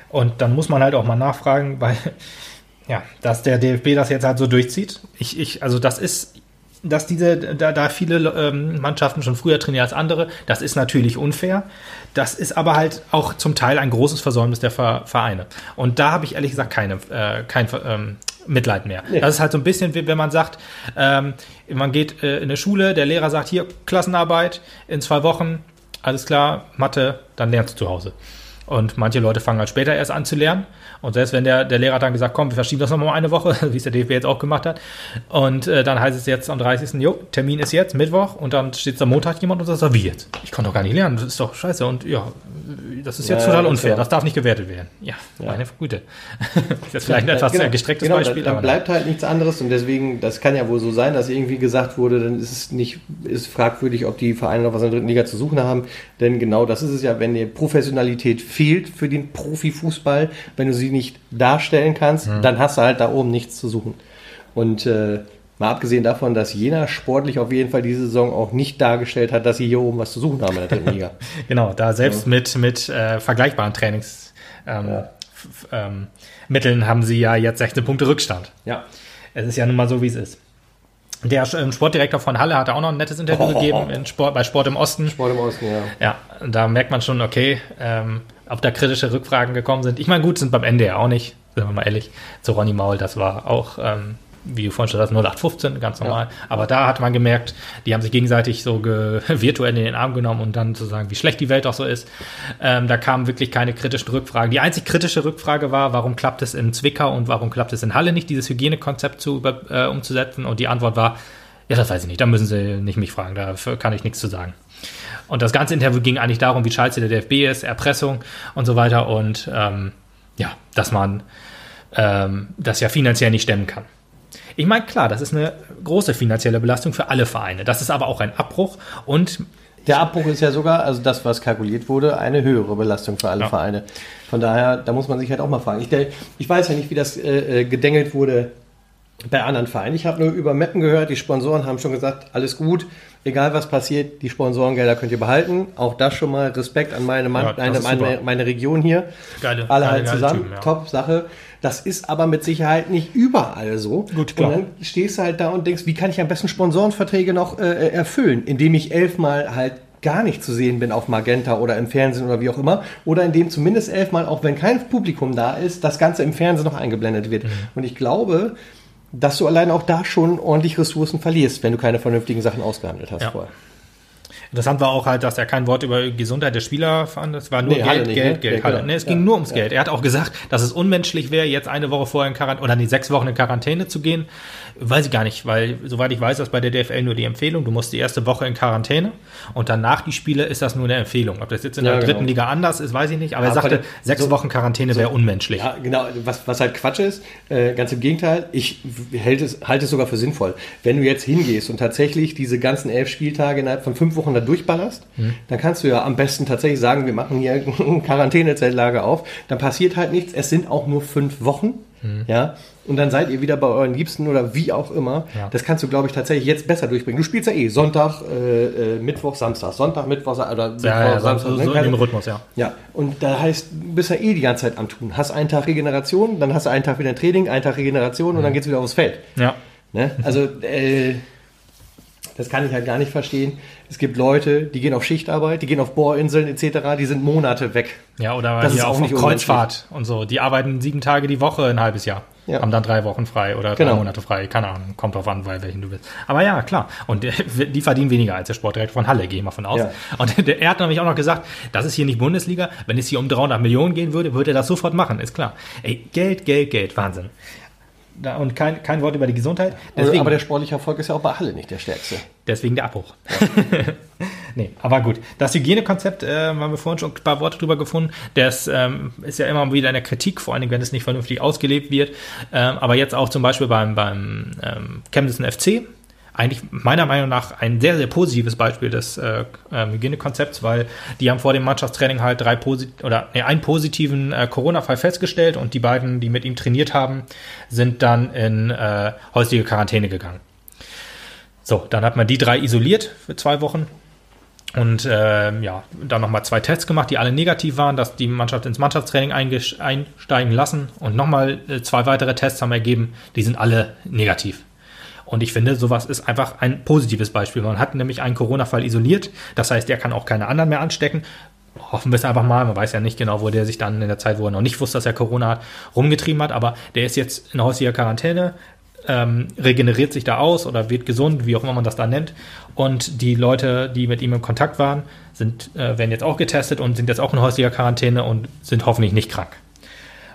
Und dann muss man halt auch mal nachfragen, weil, ja, dass der DFB das jetzt halt so durchzieht. Ich, ich, also das ist dass diese, da, da viele ähm, Mannschaften schon früher trainieren als andere, das ist natürlich unfair. Das ist aber halt auch zum Teil ein großes Versäumnis der Ver Vereine. Und da habe ich ehrlich gesagt keine, äh, kein ähm, Mitleid mehr. Nee. Das ist halt so ein bisschen, wie wenn man sagt, ähm, man geht äh, in eine Schule, der Lehrer sagt, hier, Klassenarbeit in zwei Wochen, alles klar, Mathe, dann lernst du zu Hause. Und manche Leute fangen halt später erst an zu lernen. Und selbst wenn der, der Lehrer dann gesagt, komm, wir verschieben das nochmal eine Woche, wie es der DFB jetzt auch gemacht hat. Und äh, dann heißt es jetzt am 30. Jo, Termin ist jetzt, Mittwoch. Und dann steht am Montag jemand und sagt, wie jetzt? Ich kann doch gar nicht lernen, das ist doch scheiße. Und ja, das ist jetzt Ja, total ja, unfair, klar. das darf nicht gewertet werden. Ja, meine Güte. das ist vielleicht ein etwas genau, sehr gestrecktes genau, Beispiel. Da, da aber bleibt halt nichts anderes und deswegen, das kann ja wohl so sein, dass irgendwie gesagt wurde, dann ist es nicht, ist fragwürdig, ob die Vereine noch was in der dritten Liga zu suchen haben. Denn genau das ist es ja, wenn die Professionalität fehlt für den Profifußball, wenn du sie nicht darstellen kannst, Mhm. dann hast du halt da oben nichts zu suchen. Und äh, mal abgesehen davon, dass Jena sportlich auf jeden Fall diese Saison auch nicht dargestellt hat, dass sie hier oben was zu suchen haben in der dritten Liga. Genau, da selbst mit, mit äh, vergleichbaren Trainings ähm, Ja. ähm, Mitteln haben sie ja jetzt 16 Punkte Rückstand. Ja. Es ist ja nun mal so, wie es ist. Der ähm, Sportdirektor von Halle hat auch noch ein nettes Interview Oh. gegeben in Sport, bei Sport im Osten. Sport im Osten, ja. Ja, da merkt man schon, okay, ähm, ob da kritische Rückfragen gekommen sind. Ich meine, gut, sind beim Ende ja auch nicht, sind wir mal ehrlich, zu Ronny Maul, das war auch, ähm, wie du vorhin schon sagst, 0815, ganz normal. Aber da hat man gemerkt, die haben sich gegenseitig so virtuell in den Arm genommen und dann zu sagen, wie schlecht die Welt doch so ist. Ähm, da kamen wirklich keine kritischen Rückfragen. Die einzig kritische Rückfrage war, warum klappt es in Zwickau und warum klappt es in Halle nicht, dieses Hygienekonzept zu äh, umzusetzen? Und die Antwort war, ja, das weiß ich nicht, da müssen Sie nicht mich fragen, dafür kann ich nichts zu sagen. Und das ganze Interview ging eigentlich darum, wie scheiße der DFB ist, Erpressung und so weiter und ähm, ja, dass man ähm, das ja finanziell nicht stemmen kann. Ich meine, klar, das ist eine große finanzielle Belastung für alle Vereine. Das ist aber auch ein Abbruch und Der Abbruch ist ja sogar, also das, was kalkuliert wurde, eine höhere Belastung für alle Ja. Vereine. Von daher, da muss man sich halt auch mal fragen. Ich, ich weiß ja nicht, wie das äh, äh, gedengelt wurde bei anderen Vereinen. Ich habe nur über Meppen gehört, die Sponsoren haben schon gesagt, alles gut, egal was passiert, die Sponsorengelder könnt ihr behalten. Auch das schon mal Respekt an meine, Mann, Ja, meine, meine, meine Region hier. Geile- Alle geile- halt zusammen, Typen, ja. top Sache. Das ist aber mit Sicherheit nicht überall so. Gut, klar. Und dann stehst du halt da und denkst, wie kann ich am besten Sponsorenverträge noch äh, erfüllen, indem ich elfmal halt gar nicht zu sehen bin auf Magenta oder im Fernsehen oder wie auch immer, oder indem zumindest elfmal, auch wenn kein Publikum da ist, das Ganze im Fernsehen noch eingeblendet wird. Mhm. Und ich glaube, dass du allein auch da schon ordentlich Ressourcen verlierst, wenn du keine vernünftigen Sachen ausgehandelt hast Ja. vorher. Interessant war auch halt, dass er kein Wort über Gesundheit der Spieler fand. Es war nur Nee, Geld, nicht, Geld, ne? Geld, Ja, genau. Nee, es Ja, ging nur ums ja. Geld. Er hat auch gesagt, dass es unmenschlich wäre, jetzt eine Woche vorher in Quarantäne oder nee, sechs Wochen in Quarantäne zu gehen. Weiß ich gar nicht, weil soweit ich weiß, ist bei der DFL nur die Empfehlung. Du musst die erste Woche in Quarantäne und danach die Spiele ist das nur eine Empfehlung. Ob das jetzt in der genau. dritten Liga anders ist, weiß ich nicht. Aber er sagte, sechs so- Wochen Quarantäne wäre unmenschlich. Ja, genau. Was, was halt Quatsch ist, äh, ganz im Gegenteil, ich halte es, halte es sogar für sinnvoll. Wenn du jetzt hingehst und tatsächlich diese ganzen elf Spieltage innerhalb von fünf Wochen da durchballerst, Mhm. dann kannst du ja am besten tatsächlich sagen, wir machen hier ein Quarantänezeltlager auf. Dann passiert halt nichts. Es sind auch nur fünf Wochen. Mhm. Ja, und dann seid ihr wieder bei euren Liebsten oder wie auch immer. Ja. Das kannst du, glaube ich, tatsächlich jetzt besser durchbringen. Du spielst ja eh Sonntag, äh, äh, Mittwoch, Samstag. Sonntag, Mittwoch oder Mittwoch, Ja, ja, so, Samstag. so, ne? so in dem Rhythmus, ja. Ja, und da heißt, du bist ja eh die ganze Zeit am Tun. Hast einen Tag Regeneration, dann hast du einen Tag wieder Training, einen Tag Regeneration und dann geht's wieder aufs Feld. Ja. Ne? Also, äh, das kann ich halt gar nicht verstehen. Es gibt Leute, die gehen auf Schichtarbeit, die gehen auf Bohrinseln etc., die sind Monate weg. Ja, oder Das ist auch auf, nicht Kreuzfahrt und so. Die arbeiten sieben Tage die Woche ein halbes Jahr. Ja. Haben dann drei Wochen frei oder drei Genau. Monate frei. Keine Ahnung, kommt drauf an, bei welchen du bist. Aber ja, klar. Und äh, die verdienen weniger als der Sportdirektor von Halle, gehe ich mal von aus. Ja. Und der, er hat nämlich auch noch gesagt, das ist hier nicht Bundesliga. Wenn es hier um 300 Millionen gehen würde, würde er das sofort machen, ist klar. Ey, Geld, Geld, Geld, Wahnsinn. Da, und kein, kein Wort über die Gesundheit. Deswegen, aber der sportliche Erfolg ist ja auch bei Halle nicht der stärkste. Deswegen der Abbruch. nee, aber gut. Das Hygienekonzept, äh, haben wir vorhin schon ein paar Worte drüber gefunden. Das ähm, ist ja immer wieder in der Kritik, vor allen Dingen, wenn es nicht vernünftig ausgelebt wird. Ähm, aber jetzt auch zum Beispiel beim, beim ähm, Chemnitz FC. Eigentlich meiner Meinung nach ein sehr, sehr positives Beispiel des äh, ähm, Hygienekonzepts, weil die haben vor dem Mannschaftstraining halt drei posit oder nee, einen positiven äh, Corona-Fall festgestellt und die beiden, die mit ihm trainiert haben, sind dann in äh, häusliche Quarantäne gegangen. So, dann hat man die drei isoliert für zwei Wochen und ähm, ja, dann nochmal zwei Tests gemacht, die alle negativ waren, dass die Mannschaft ins Mannschaftstraining einsteigen lassen und nochmal äh, zwei weitere Tests haben ergeben, die sind alle negativ. Und ich finde, sowas ist einfach ein positives Beispiel. Man hat nämlich einen Corona-Fall isoliert. Das heißt, der kann auch keine anderen mehr anstecken. Hoffen wir es einfach mal. Man weiß ja nicht genau, wo der sich dann in der Zeit, wo er noch nicht wusste, dass er Corona hat, rumgetrieben hat. Aber der ist jetzt in häuslicher Quarantäne, ähm, regeneriert sich da aus oder wird gesund, wie auch immer man das da nennt. Und die Leute, die mit ihm in Kontakt waren, sind, äh, werden jetzt auch getestet und sind jetzt auch in häuslicher Quarantäne und sind hoffentlich nicht krank.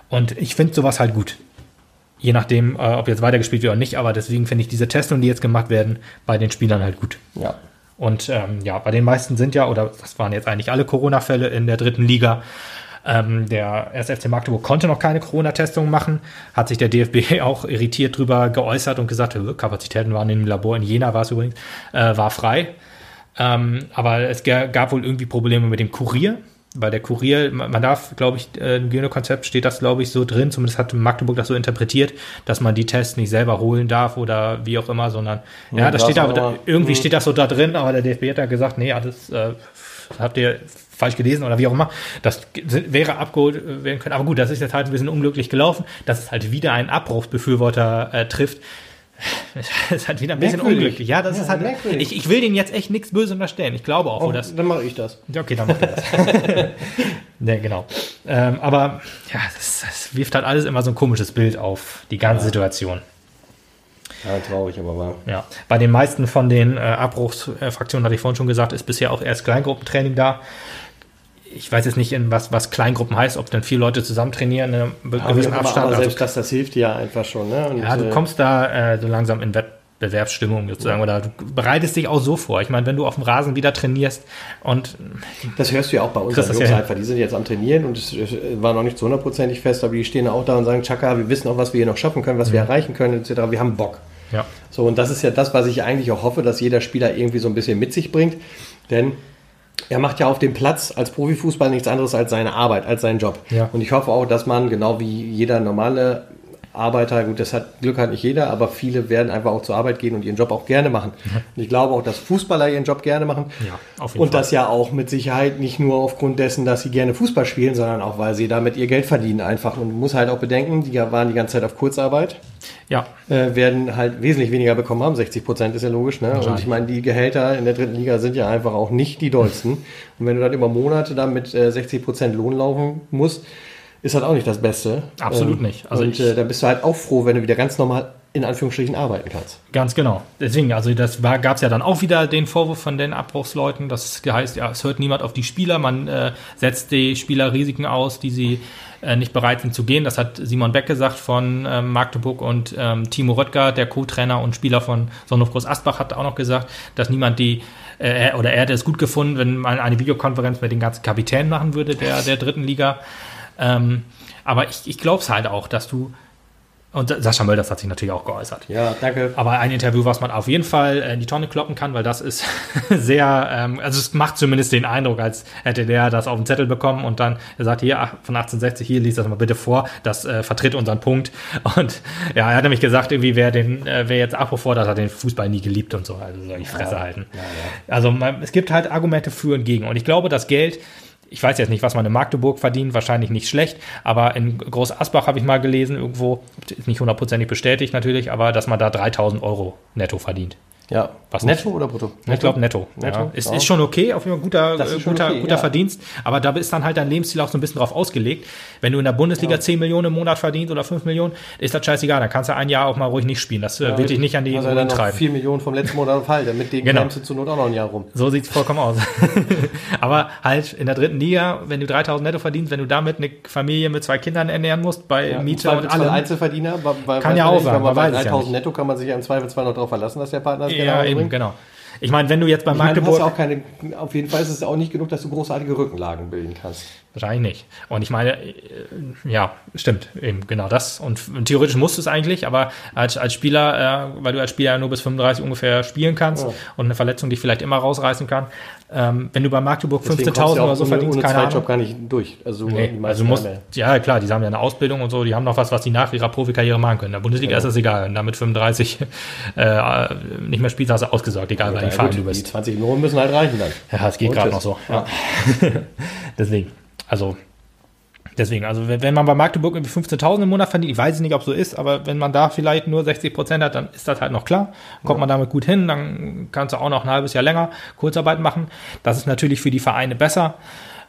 Und ich finde sowas halt gut. Je nachdem, äh, ob jetzt weitergespielt wird oder nicht, aber deswegen finde ich diese Testungen, die jetzt gemacht werden, bei den Spielern halt gut. Ja. Und ähm, ja, bei den meisten sind ja, oder das waren jetzt eigentlich alle Corona-Fälle in der dritten Liga. Ähm, der SFC Magdeburg konnte noch keine Corona-Testungen machen, hat sich der DFB auch irritiert drüber geäußert und gesagt, Kapazitäten waren im Labor in Jena, war es übrigens, äh, war frei. Ähm, aber es gab wohl irgendwie Probleme mit dem Kurier, weil der Kurier, man darf, glaube ich, äh, im Hygienekonzept steht das, glaube ich, so drin, zumindest hat Magdeburg das so interpretiert, dass man die Tests nicht selber holen darf oder wie auch immer, sondern, ja, Ja, das das steht da, aber- irgendwie Mhm. steht das so da drin, aber der DFB hat ja gesagt, nee, alles äh, habt ihr falsch gelesen oder wie auch immer. Das wäre abgeholt äh, werden können. Aber gut, das ist jetzt halt ein bisschen unglücklich gelaufen, dass es halt wieder einen Abbruchsbefürworter äh, trifft. Das ist halt wieder ein bisschen Merkwürdig. unglücklich. Ja, das Ja, ist halt. merkwürdig. Ich, ich will denen jetzt echt nichts Böses unterstellen. Ich glaube auch, Oh, das. dann mache ich das. Ja, Okay, dann macht er das. ne, genau. Ähm, aber ja, das, das wirft halt alles immer so ein komisches Bild auf die ganze Situation. Ja, traurig, aber wahr. Ja, bei den meisten von den äh, Abbruchsfraktionen, hatte ich vorhin schon gesagt, ist bisher auch erst Kleingruppentraining da. Ich weiß jetzt nicht, in was, was Kleingruppen heißt, ob dann vier Leute zusammen trainieren in einem Aber, gewissen Abstand. aber Also, selbst das, das hilft dir ja einfach schon. Ne? Und, ja, du äh, kommst da äh, so langsam in Wettbewerbsstimmung sozusagen oder du bereitest dich auch so vor. Ich meine, wenn du auf dem Rasen wieder trainierst und Das hörst du ja auch bei das Jungs ja einfach. Die sind jetzt am Trainieren und es war noch nicht so hundertprozentig fest, aber die stehen auch da und sagen, Chaka, wir wissen auch, was wir hier noch schaffen können, was wir erreichen können, etc. Wir haben Bock. ja, So, und das ist ja das, was ich eigentlich auch hoffe, dass jeder Spieler irgendwie so ein bisschen mit sich bringt. Denn er macht ja auf dem Platz als Profifußball nichts anderes als seine Arbeit, als seinen Job. Ja. Und ich hoffe auch, dass man, genau wie jeder normale Arbeiter, gut, das hat Glück hat nicht jeder, aber viele werden einfach auch zur Arbeit gehen und ihren Job auch gerne machen. Und ich glaube auch, dass Fußballer ihren Job gerne machen. Ja, auf jeden und Fall. das ja auch mit Sicherheit nicht nur aufgrund dessen, dass sie gerne Fußball spielen, sondern auch, weil sie damit ihr Geld verdienen einfach. Und man muss halt auch bedenken, die waren die ganze Zeit auf Kurzarbeit ja, äh, werden halt wesentlich weniger bekommen haben. 60 Prozent ist ja logisch. Ne? Und ich meine, die Gehälter in der dritten Liga sind ja einfach auch nicht die dollsten. Und wenn du dann über Monate dann mit äh, 60 Prozent Lohn laufen musst, ist halt auch nicht das Beste. Absolut nicht. Also und ich- äh, dann bist du halt auch froh, wenn du wieder ganz normal in Anführungsstrichen arbeiten kannst. Ganz genau. Deswegen, also das gab es ja dann auch wieder den Vorwurf von den Abbruchsleuten. Das heißt, ja, es hört niemand auf die Spieler. Man äh, setzt die Spieler Risiken aus, die sie äh, nicht bereit sind zu gehen. Das hat Simon Beck gesagt von ähm, Magdeburg und ähm, Timo Röttger, der Co-Trainer und Spieler von Sonnenhof Groß Asbach, hat auch noch gesagt, dass niemand die äh, er- oder er hätte es gut gefunden, wenn man eine Videokonferenz mit den ganzen Kapitänen machen würde der, der dritten Liga. Ähm, aber ich, ich glaube es halt auch, dass du und Sascha Mölders hat sich natürlich auch geäußert. Ja, danke. Aber ein Interview, was man auf jeden Fall in die Tonne kloppen kann, weil das ist sehr, ähm, also es macht zumindest den Eindruck, als hätte der das auf den Zettel bekommen und dann er sagt, hier von 1860, hier liest das mal bitte vor, das äh, vertritt unseren Punkt. Und ja, er hat nämlich gesagt, irgendwie wer den, äh, wer jetzt Abbruch fordert, hat den Fußball nie geliebt und so, also soll ich Fresse halten. Also man, es gibt halt Argumente für und gegen und ich glaube, das Geld ich weiß jetzt nicht, was man in Magdeburg verdient, wahrscheinlich nicht schlecht, aber in Groß Asbach habe ich mal gelesen, irgendwo, ist nicht hundertprozentig bestätigt natürlich, aber dass man da 3000 Euro netto verdient. Ja. Was netto oder brutto? Ich glaube netto. Netto? Ja. Ist, Ja. ist schon okay, auf jeden Fall guter, guter, okay, guter ja. Verdienst. Aber da ist dann halt dein Lebensstil auch so ein bisschen drauf ausgelegt. Wenn du in der Bundesliga 10 Millionen im Monat verdienst oder 5 Millionen, ist das scheißegal. Dann kannst du ein Jahr auch mal ruhig nicht spielen. Das äh, wird dich nicht an die also dann treiben. 4 Millionen vom letzten Monat auf Halde. Mit denen Genau. du zur Not auch noch ein Jahr rum. So sieht's vollkommen aus. Aber halt in der dritten Liga, wenn du 3000 netto verdienst, wenn du damit eine Familie mit zwei Kindern ernähren musst, bei Ja, Miete und allem. Einzelverdiener. Weil, weil, Kann ja auch sein, bei weiß es ja 3000 nicht. netto kann man sich ja im Zweifelsfall noch darauf verlassen, dass der Partner das Ja, eben, genau. Ich meine, wenn du jetzt bei Ich meine, du hast Magdeburg. ja auch keine, auf jeden Fall ist es auch nicht genug, dass du großartige Rückenlagen bilden kannst. Wahrscheinlich nicht. Und ich meine, äh, ja, stimmt, eben genau das. Und theoretisch musst du es eigentlich, aber als, als Spieler, äh, weil du als Spieler nur bis 35 ungefähr spielen kannst Ja. und eine Verletzung dich vielleicht immer rausreißen kann, ähm, wenn du bei Magdeburg Deswegen 15.000 kommst du ja oder so ohne, verdienst, ohne keine Ahnung. gar nicht durch. Also, die Nee, also muss, haben ja- klar, die haben ja eine Ausbildung und so, die haben noch was, was die nach ihrer Profikarriere machen können. In der Bundesliga Ja. ist das egal. Wenn du mit 35 äh, nicht mehr spielst, hast du ausgesorgt, egal bei Ja, welchem Verein du die bist. 20 Millionen müssen halt reichen dann. Ja, es geht Und gerade noch so. Ja. Deswegen, also Deswegen, also wenn, man bei Magdeburg irgendwie 15.000 im Monat verdient, ich weiß nicht, ob so ist, aber wenn man da vielleicht nur 60 Prozent hat, dann ist das halt noch klar. Kommt man damit gut hin, dann kannst du auch noch ein halbes Jahr länger Kurzarbeit machen. Das ist natürlich für die Vereine besser.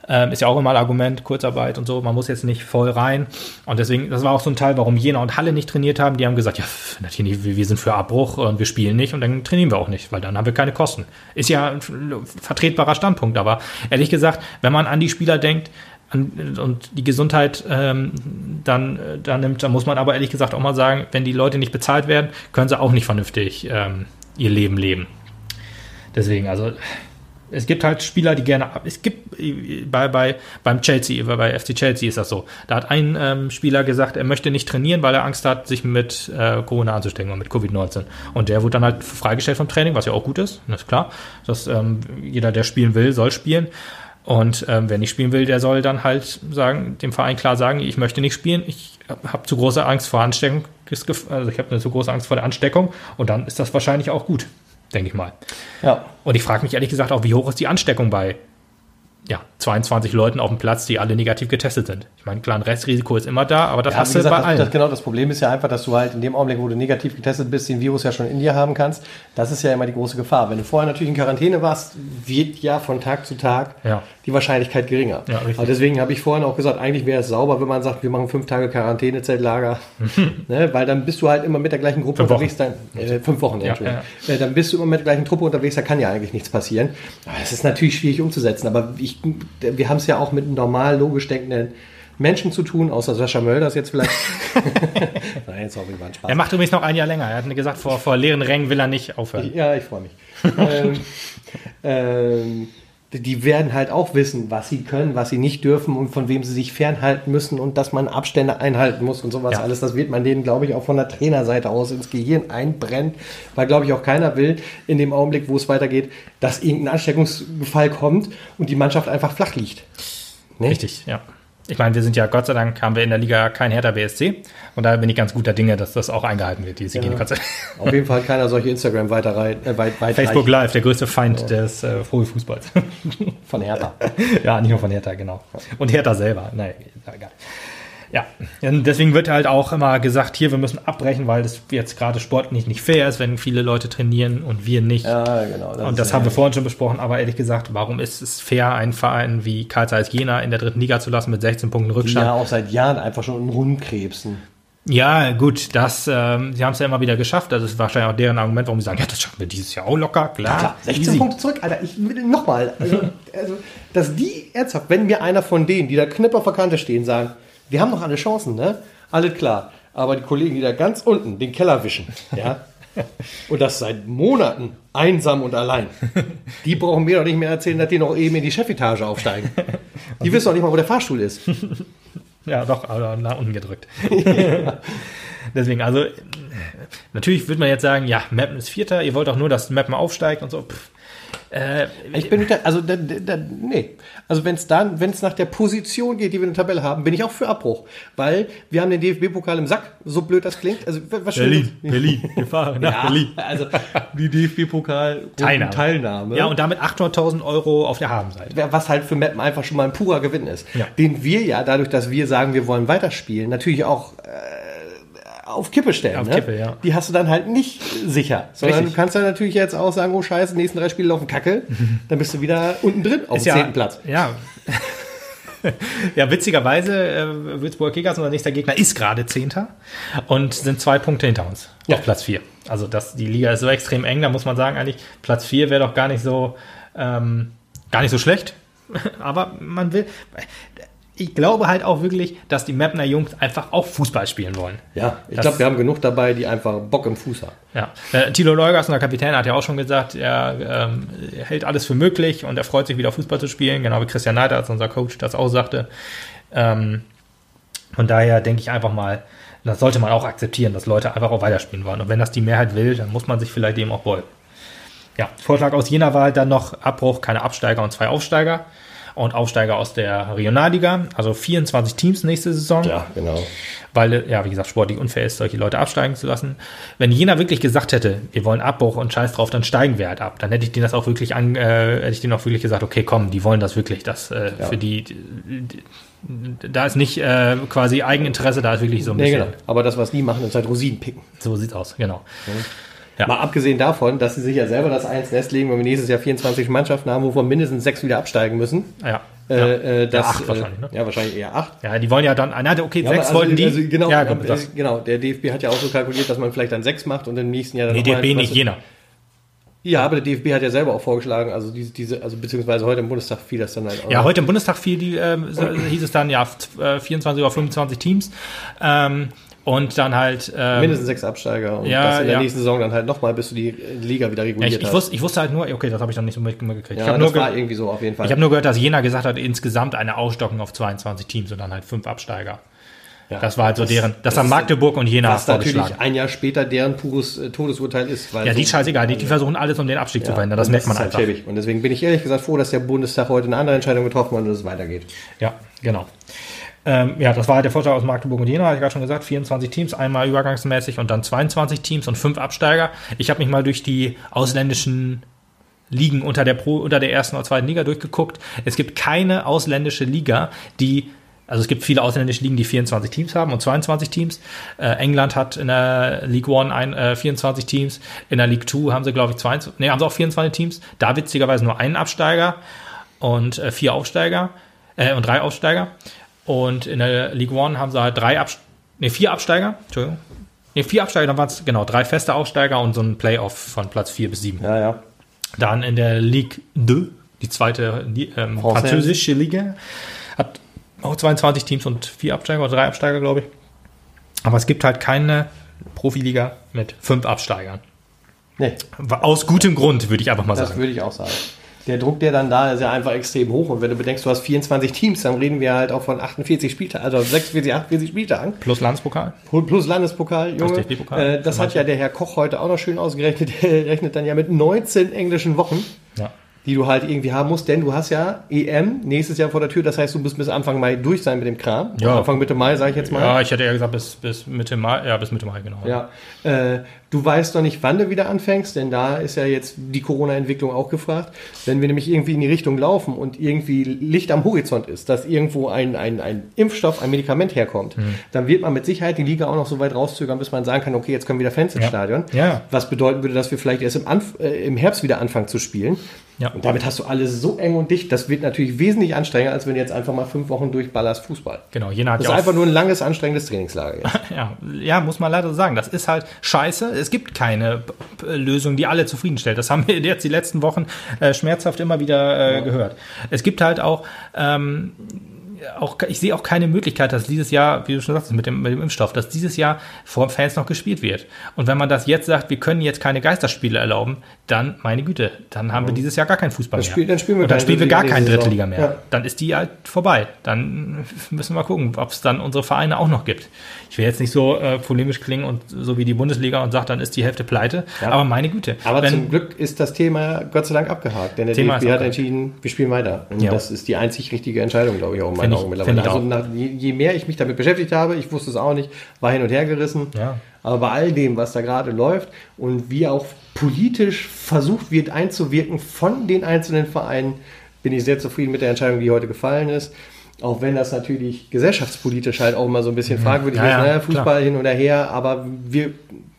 Ähm, ist ja auch immer ein Argument, Kurzarbeit und so, man muss jetzt nicht voll rein. Und deswegen, das war auch so ein Teil, warum Jena und Halle nicht trainiert haben. Die haben gesagt, ja, natürlich, wir sind für Abbruch und wir spielen nicht und dann trainieren wir auch nicht, weil dann haben wir keine Kosten. Ist ja ein vertretbarer Standpunkt, aber ehrlich gesagt, wenn man an die Spieler denkt, und die Gesundheit ähm, dann, dann nimmt, dann muss man aber ehrlich gesagt auch mal sagen, wenn die Leute nicht bezahlt werden, können sie auch nicht vernünftig ähm, ihr Leben leben. Deswegen, also es gibt halt Spieler, die gerne ab. Es gibt bei, bei beim Chelsea, bei FC Chelsea ist das so. Da hat ein ähm, Spieler gesagt, er möchte nicht trainieren, weil er Angst hat, sich mit äh, Corona anzustecken und mit Covid-19. Und der wurde dann halt freigestellt vom Training, was ja auch gut ist, das ist klar. Dass ähm, jeder, der spielen will, soll spielen. Und ähm, wer nicht spielen will, der soll dann halt sagen, dem Verein klar sagen, ich möchte nicht spielen, ich habe zu große Angst vor Ansteckung, also ich habe eine zu große Angst vor der Ansteckung und dann ist das wahrscheinlich auch gut, denke ich mal. Ja. Und ich frage mich ehrlich gesagt auch, wie hoch ist die Ansteckung bei ja, 22 Leuten auf dem Platz, die alle negativ getestet sind. Ich meine, klar, ein Restrisiko ist immer da, aber das ja, hast gesagt, du bei allen. Das, genau, das Problem ist ja einfach, dass du halt in dem Augenblick, wo du negativ getestet bist, den Virus ja schon in dir haben kannst. Das ist ja immer die große Gefahr. Wenn du vorher natürlich in Quarantäne warst, wird ja von Tag zu Tag ja. die Wahrscheinlichkeit geringer. Ja, aber deswegen habe ich vorhin auch gesagt, eigentlich wäre es sauber, wenn man sagt, wir machen fünf Tage Quarantänezeltlager. ne? Weil dann bist du halt immer mit der gleichen Gruppe fünf unterwegs. Dann, äh, fünf Wochen, ja, äh, dann bist du immer mit der gleichen Truppe unterwegs, da kann ja eigentlich nichts passieren. Aber es ist natürlich schwierig umzusetzen. Aber ich, wir haben es ja auch mit normal logisch denkenden Menschen zu tun, außer Sascha Mölders jetzt vielleicht. Nein, jetzt auch war Spaß. Er macht übrigens noch ein Jahr länger. Er hat gesagt, vor, vor leeren Rängen will er nicht aufhören. Ja, ich freue mich. ähm, ähm, die werden halt auch wissen, was sie können, was sie nicht dürfen und von wem sie sich fernhalten müssen und dass man Abstände einhalten muss und sowas ja. alles. Das wird man denen, glaube ich, auch von der Trainerseite aus ins Gehirn einbrennt, weil, glaube ich, auch keiner will in dem Augenblick, wo es weitergeht, dass irgendein Ansteckungsfall kommt und die Mannschaft einfach flach liegt. Ne? Richtig, ja ich meine, wir sind ja, Gott sei Dank, haben wir in der Liga kein Hertha BSC. Und da bin ich ganz guter Dinge, dass das auch eingehalten wird, diese ja. Auf jeden Fall keiner solche Instagram weiter rein, äh, weit, weit Facebook Live, der größte Feind ja. des äh, Fußballs. Von Hertha. ja, nicht nur von Hertha, genau. Und Hertha selber. Nein, egal. Ja, deswegen wird halt auch immer gesagt, hier, wir müssen abbrechen, weil das jetzt gerade sportlich nicht fair ist, wenn viele Leute trainieren und wir nicht. Ja, genau. Das und das haben wir vorhin schon besprochen, aber ehrlich gesagt, warum ist es fair, einen Verein wie Karl Zeiss Jena in der dritten Liga zu lassen mit 16 Punkten Rückstand? Ja, auch seit Jahren einfach schon in Rundkrebsen. Ja, gut, das, ähm, sie haben es ja immer wieder geschafft. Das ist wahrscheinlich auch deren Argument, warum sie sagen, ja, das schaffen wir dieses Jahr auch locker, klar. Ja, klar 16 easy. Punkte zurück, Alter. Ich will nochmal. Also, also, dass die ernsthaft, wenn mir einer von denen, die da knipper vor Kante stehen, sagen, wir haben noch alle Chancen, ne? Alles klar. Aber die Kollegen, die da ganz unten den Keller wischen, ja, und das seit Monaten einsam und allein, die brauchen mir doch nicht mehr erzählen, dass die noch eben in die Chefetage aufsteigen. Die wissen doch nicht mal, wo der Fahrstuhl ist. Ja, doch, aber nach unten gedrückt. Ja. Deswegen, also, natürlich würde man jetzt sagen, ja, Mappen ist Vierter, ihr wollt auch nur, dass Mappen aufsteigt und so. Pff, äh, ich bin da, also da, da, nee. Also wenn es dann, wenn es nach der Position geht, die wir in der Tabelle haben, bin ich auch für Abbruch, weil wir haben den DFB-Pokal im Sack. So blöd das klingt. Also was Berlin, schön, Berlin, Gefahr nach ja, Berlin. Also die DFB-Pokal Teilnahme. Teilnahme. Ja und damit 800.000 Euro auf der Habenseite. Was halt für Mappen einfach schon mal ein purer Gewinn ist, ja. den wir ja dadurch, dass wir sagen, wir wollen weiterspielen, natürlich auch äh, auf Kippe stellen. Auf ne? Kippe, ja. Die hast du dann halt nicht sicher. Sondern Richtig. du kannst dann natürlich jetzt auch sagen, oh scheiße, nächsten drei Spiele laufen Kacke. dann bist du wieder unten drin auf dem zehnten Platz. Ja. ja, witzigerweise, äh, Würzburg Kickers, unser nächster Gegner, ist gerade Zehnter und sind zwei Punkte hinter uns ja. auf Platz vier. Also das, die Liga ist so extrem eng, da muss man sagen, eigentlich Platz vier wäre doch gar nicht so, ähm, gar nicht so schlecht. Aber man will, ich glaube halt auch wirklich, dass die Mapner Jungs einfach auch Fußball spielen wollen. Ja, ich glaube, wir haben genug dabei, die einfach Bock im Fuß haben. Ja, äh, Thilo Leugers, unser Kapitän, hat ja auch schon gesagt, er, ähm, hält alles für möglich und er freut sich wieder Fußball zu spielen, genau wie Christian Neiter, als unser Coach das auch sagte. Ähm, von daher denke ich einfach mal, das sollte man auch akzeptieren, dass Leute einfach auch weiterspielen wollen. Und wenn das die Mehrheit will, dann muss man sich vielleicht dem auch beugen. Ja, Vorschlag aus Jena war halt dann noch Abbruch, keine Absteiger und zwei Aufsteiger. Und Aufsteiger aus der Regionalliga. Also 24 Teams nächste Saison. Ja, genau. Weil, ja, wie gesagt, sportlich unfair ist, solche Leute absteigen zu lassen. Wenn Jena wirklich gesagt hätte, wir wollen Abbruch und scheiß drauf, dann steigen wir halt ab. Dann hätte ich denen das auch wirklich an, äh, hätte ich denen auch wirklich gesagt, okay, komm, die wollen das wirklich. Das äh, Ja. für die, die, da ist nicht äh, quasi Eigeninteresse, da ist wirklich so ein Nee, bisschen. genau. Aber das, was die machen, ist halt Rosinen picken. So sieht's aus, genau. Ja. Mal abgesehen davon, dass sie sich ja selber das eins Nest legen, wenn wir nächstes Jahr 24 Mannschaften haben, wovon mindestens sechs wieder absteigen müssen. Ja. Äh, ja. äh, das, ja, acht wahrscheinlich, ne? Äh, ja, wahrscheinlich eher acht. Ja, die wollen ja dann, na, okay, Ja, sechs aber wollten die. also genau, ja, äh, komm, das, genau, der DFB hat ja auch so kalkuliert, dass man vielleicht dann sechs macht und im nächsten Jahr dann nee, noch mal- DFB nicht weißt Jena. Ja, aber der DFB hat ja selber auch vorgeschlagen, also diese, diese also beziehungsweise heute im Bundestag fiel das dann halt auch. Ja, heute im Bundestag fiel die, so- hieß es dann ja f- äh, 24 oder 25 Teams. Ähm, und dann halt. Ähm, Mindestens sechs Absteiger und Ja, das in der ja. nächsten Saison dann halt nochmal, bis du die Liga wieder ja, reguliert ich, ich, hast. wusste, ich wusste halt nur, okay, das habe ich noch nicht so mit- mitgekriegt. ja, ich habe nur, das war ge irgendwie so auf jeden Fall. ich hab nur gehört, dass Jena gesagt hat, insgesamt eine Ausstockung auf 22 Teams und dann halt fünf Absteiger. Ja, Das war halt so deren. Das, das haben Magdeburg und Jena was natürlich ein Jahr später deren pures äh, Todesurteil ist. Weil Ja, die so- scheißegal, die, die versuchen alles, um den Abstieg zu Ja, verhindern. Das merkt man halt einfach. schäbig. Und deswegen bin ich ehrlich gesagt froh, dass der Bundestag heute eine andere Entscheidung getroffen hat und es weitergeht. Ja, genau. Ähm, ja, das war halt der Vorteil aus Magdeburg und Jena, hatte ich gerade schon gesagt. 24 Teams, einmal übergangsmäßig und dann 22 Teams und fünf Absteiger. Ich habe mich mal durch die ausländischen Ligen unter der, Pro, unter der ersten oder zweiten Liga durchgeguckt. Es gibt keine ausländische Liga, die also es gibt viele ausländische Ligen, die 24 Teams haben und 22 Teams. Äh, England hat in der League One ein, äh, 24 Teams. In der League Two haben sie, glaube ich, 22, nee, haben sie auch 24 Teams. Da witzigerweise nur einen Absteiger und äh, vier Aufsteiger äh, und drei Aufsteiger. Und in der League One haben sie halt drei Abst nee, vier Absteiger, Entschuldigung. Nee, vier Absteiger, dann waren es genau drei feste Aufsteiger und so ein Playoff von Platz vier bis sieben. Ja, ja. Dann in der Ligue 2, die zweite ähm, französische Liga, hat auch 22 Teams und vier Absteiger oder drei Absteiger, glaube ich. Aber es gibt halt keine Profiliga mit fünf Absteigern. Nee, Aus gutem Grund, würde ich einfach mal das sagen. würde ich auch sagen. Der Druck, der dann da ist, ja einfach extrem hoch. Und wenn du bedenkst, du hast 24 Teams, dann reden wir halt auch von 48 Spieltagen, also 46, 48 Spieltagen. Plus Landespokal. Plus Landespokal, Junge. Äh, das hat ja der Herr Koch heute auch noch schön ausgerechnet. Der rechnet dann ja mit 19 englischen Wochen, Ja. Die du halt irgendwie haben musst. Denn du hast ja EM nächstes Jahr vor der Tür. Das heißt, du musst bis Anfang Mai durch sein mit dem Kram. Ja. Anfang Mitte Mai, sage ich jetzt mal. ja, ich hätte eher gesagt bis, bis Mitte Mai, ja, bis Mitte Mai, genau. Ja, äh, du weißt noch nicht, wann du wieder anfängst, denn da ist ja jetzt die Corona-Entwicklung auch gefragt. Wenn wir nämlich irgendwie in die Richtung laufen und irgendwie Licht am Horizont ist, dass irgendwo ein, ein, ein Impfstoff, ein Medikament herkommt, Hm. dann wird man mit Sicherheit die Liga auch noch so weit rauszögern, bis man sagen kann, okay, jetzt kommen wieder Fans ins Ja. Stadion. Ja. Was bedeuten würde, dass wir vielleicht erst im, Anf äh, im Herbst wieder anfangen zu spielen. Ja. Und damit hast du alles so eng und dicht. Das wird natürlich wesentlich anstrengender, als wenn du jetzt einfach mal fünf Wochen durchballerst Fußball. Genau, Jena hat Das ja ist einfach nur ein langes, anstrengendes Trainingslager. Ja, ja, muss man leider sagen. Das ist halt scheiße. Es gibt keine Lösung, die alle zufriedenstellt. Das haben wir jetzt die letzten Wochen äh, schmerzhaft immer wieder äh, gehört. Es gibt halt auch, ähm, auch, ich sehe auch keine Möglichkeit, dass dieses Jahr, wie du schon sagst, mit dem, mit dem Impfstoff, dass dieses Jahr vor Fans noch gespielt wird. Und wenn man das jetzt sagt, wir können jetzt keine Geisterspiele erlauben, dann, meine Güte, dann haben wir dieses Jahr gar keinen Fußball Dann mehr. spiel- dann spielen wir Und dann spielen wir gar Drittliga keine nächste dritte Liga Saison. mehr. Ja. Dann ist die halt vorbei. Dann müssen wir gucken, ob es dann unsere Vereine auch noch gibt. Ich will jetzt nicht so äh, polemisch klingen und so wie die Bundesliga und sage, dann ist die Hälfte pleite. Aber meine Güte. Aber wenn, zum Glück ist das Thema Gott sei Dank abgehakt, denn der Thema DFB hat entschieden, wir spielen weiter. Und Ja. das ist die einzig richtige Entscheidung, glaube ich, auch in meinen Augen mittlerweile. Also nach, je, je mehr ich mich damit beschäftigt habe, ich wusste es auch nicht, war hin und her gerissen. Ja. Aber bei all dem, was da gerade läuft und wie auch politisch versucht wird einzuwirken von den einzelnen Vereinen, bin ich sehr zufrieden mit der Entscheidung, die heute gefallen ist. Auch wenn das natürlich gesellschaftspolitisch halt auch mal so ein bisschen fragwürdig Mhm. Ja, ist, ja, ne? Fußball klar. hin oder her, aber wir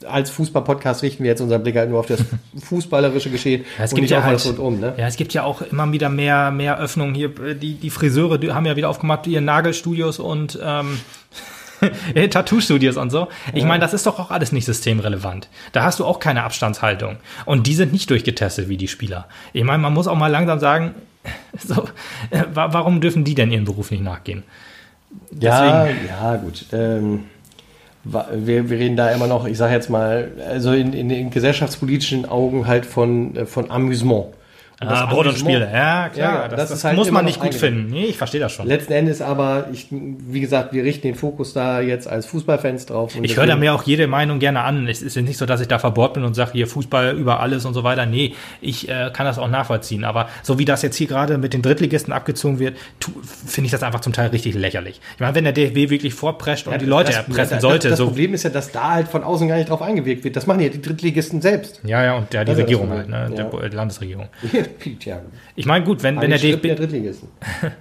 als Fußball-Podcast richten wir jetzt unseren Blick halt nur auf das fußballerische Geschehen Ja, es und gibt nicht ja auf halt, alles rundum. Ne? ja, es gibt ja auch immer wieder mehr, mehr Öffnungen hier. Die, die Friseure die haben ja wieder aufgemacht, ihre Nagelstudios und ähm, Tattoo-Studios und so. Ich meine, das ist doch auch alles nicht systemrelevant. Da hast du auch keine Abstandshaltung. Und die sind nicht durchgetestet wie die Spieler. Ich meine, man muss auch mal langsam sagen, so, äh, wa- warum dürfen die denn ihren Beruf nicht nachgehen? Ja, ja, gut. Ähm, wir, wir reden da immer noch, ich sage jetzt mal, also in, in den gesellschaftspolitischen Augen halt von, äh, von Amüsement. Ah, Brot und. Spiele, ja, klar. Ja, ja, das das das ist halt muss man nicht gut finden. Nee, ich verstehe das schon. Letzten Endes aber, ich, wie gesagt, wir richten den Fokus da jetzt als Fußballfans drauf. und Ich höre da mir auch jede Meinung gerne an. Es ist ja nicht so, dass ich da verbohrt bin und sage, hier Fußball über alles und so weiter. Nee, ich äh, kann das auch nachvollziehen. Aber so wie das jetzt hier gerade mit den Drittligisten abgezogen wird, tu- finde ich das einfach zum Teil richtig lächerlich. Ich meine, wenn der DFB wirklich vorprescht und die Leute das, erpressen das, sollte, Das so. Problem ist ja, dass da halt von außen gar nicht drauf eingewirkt wird. Das machen ja die Drittligisten selbst. Ja, ja, und ja, die ja Regierung halt, ne? Problem, Der, ja. Landesregierung. ja, Ich meine, gut, wenn, wenn, der DFB, der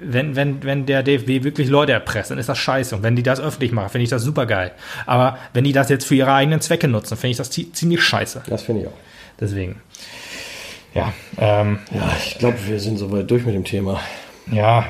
wenn, wenn, wenn der DFB wirklich Leute erpresst, dann ist das scheiße. Und wenn die das öffentlich machen, finde ich das super geil. Aber wenn die das jetzt für ihre eigenen Zwecke nutzen, finde ich das zie- ziemlich scheiße. Das finde ich auch. Deswegen. Ja, ähm, Ja, ich glaube, wir sind soweit durch mit dem Thema. Ja,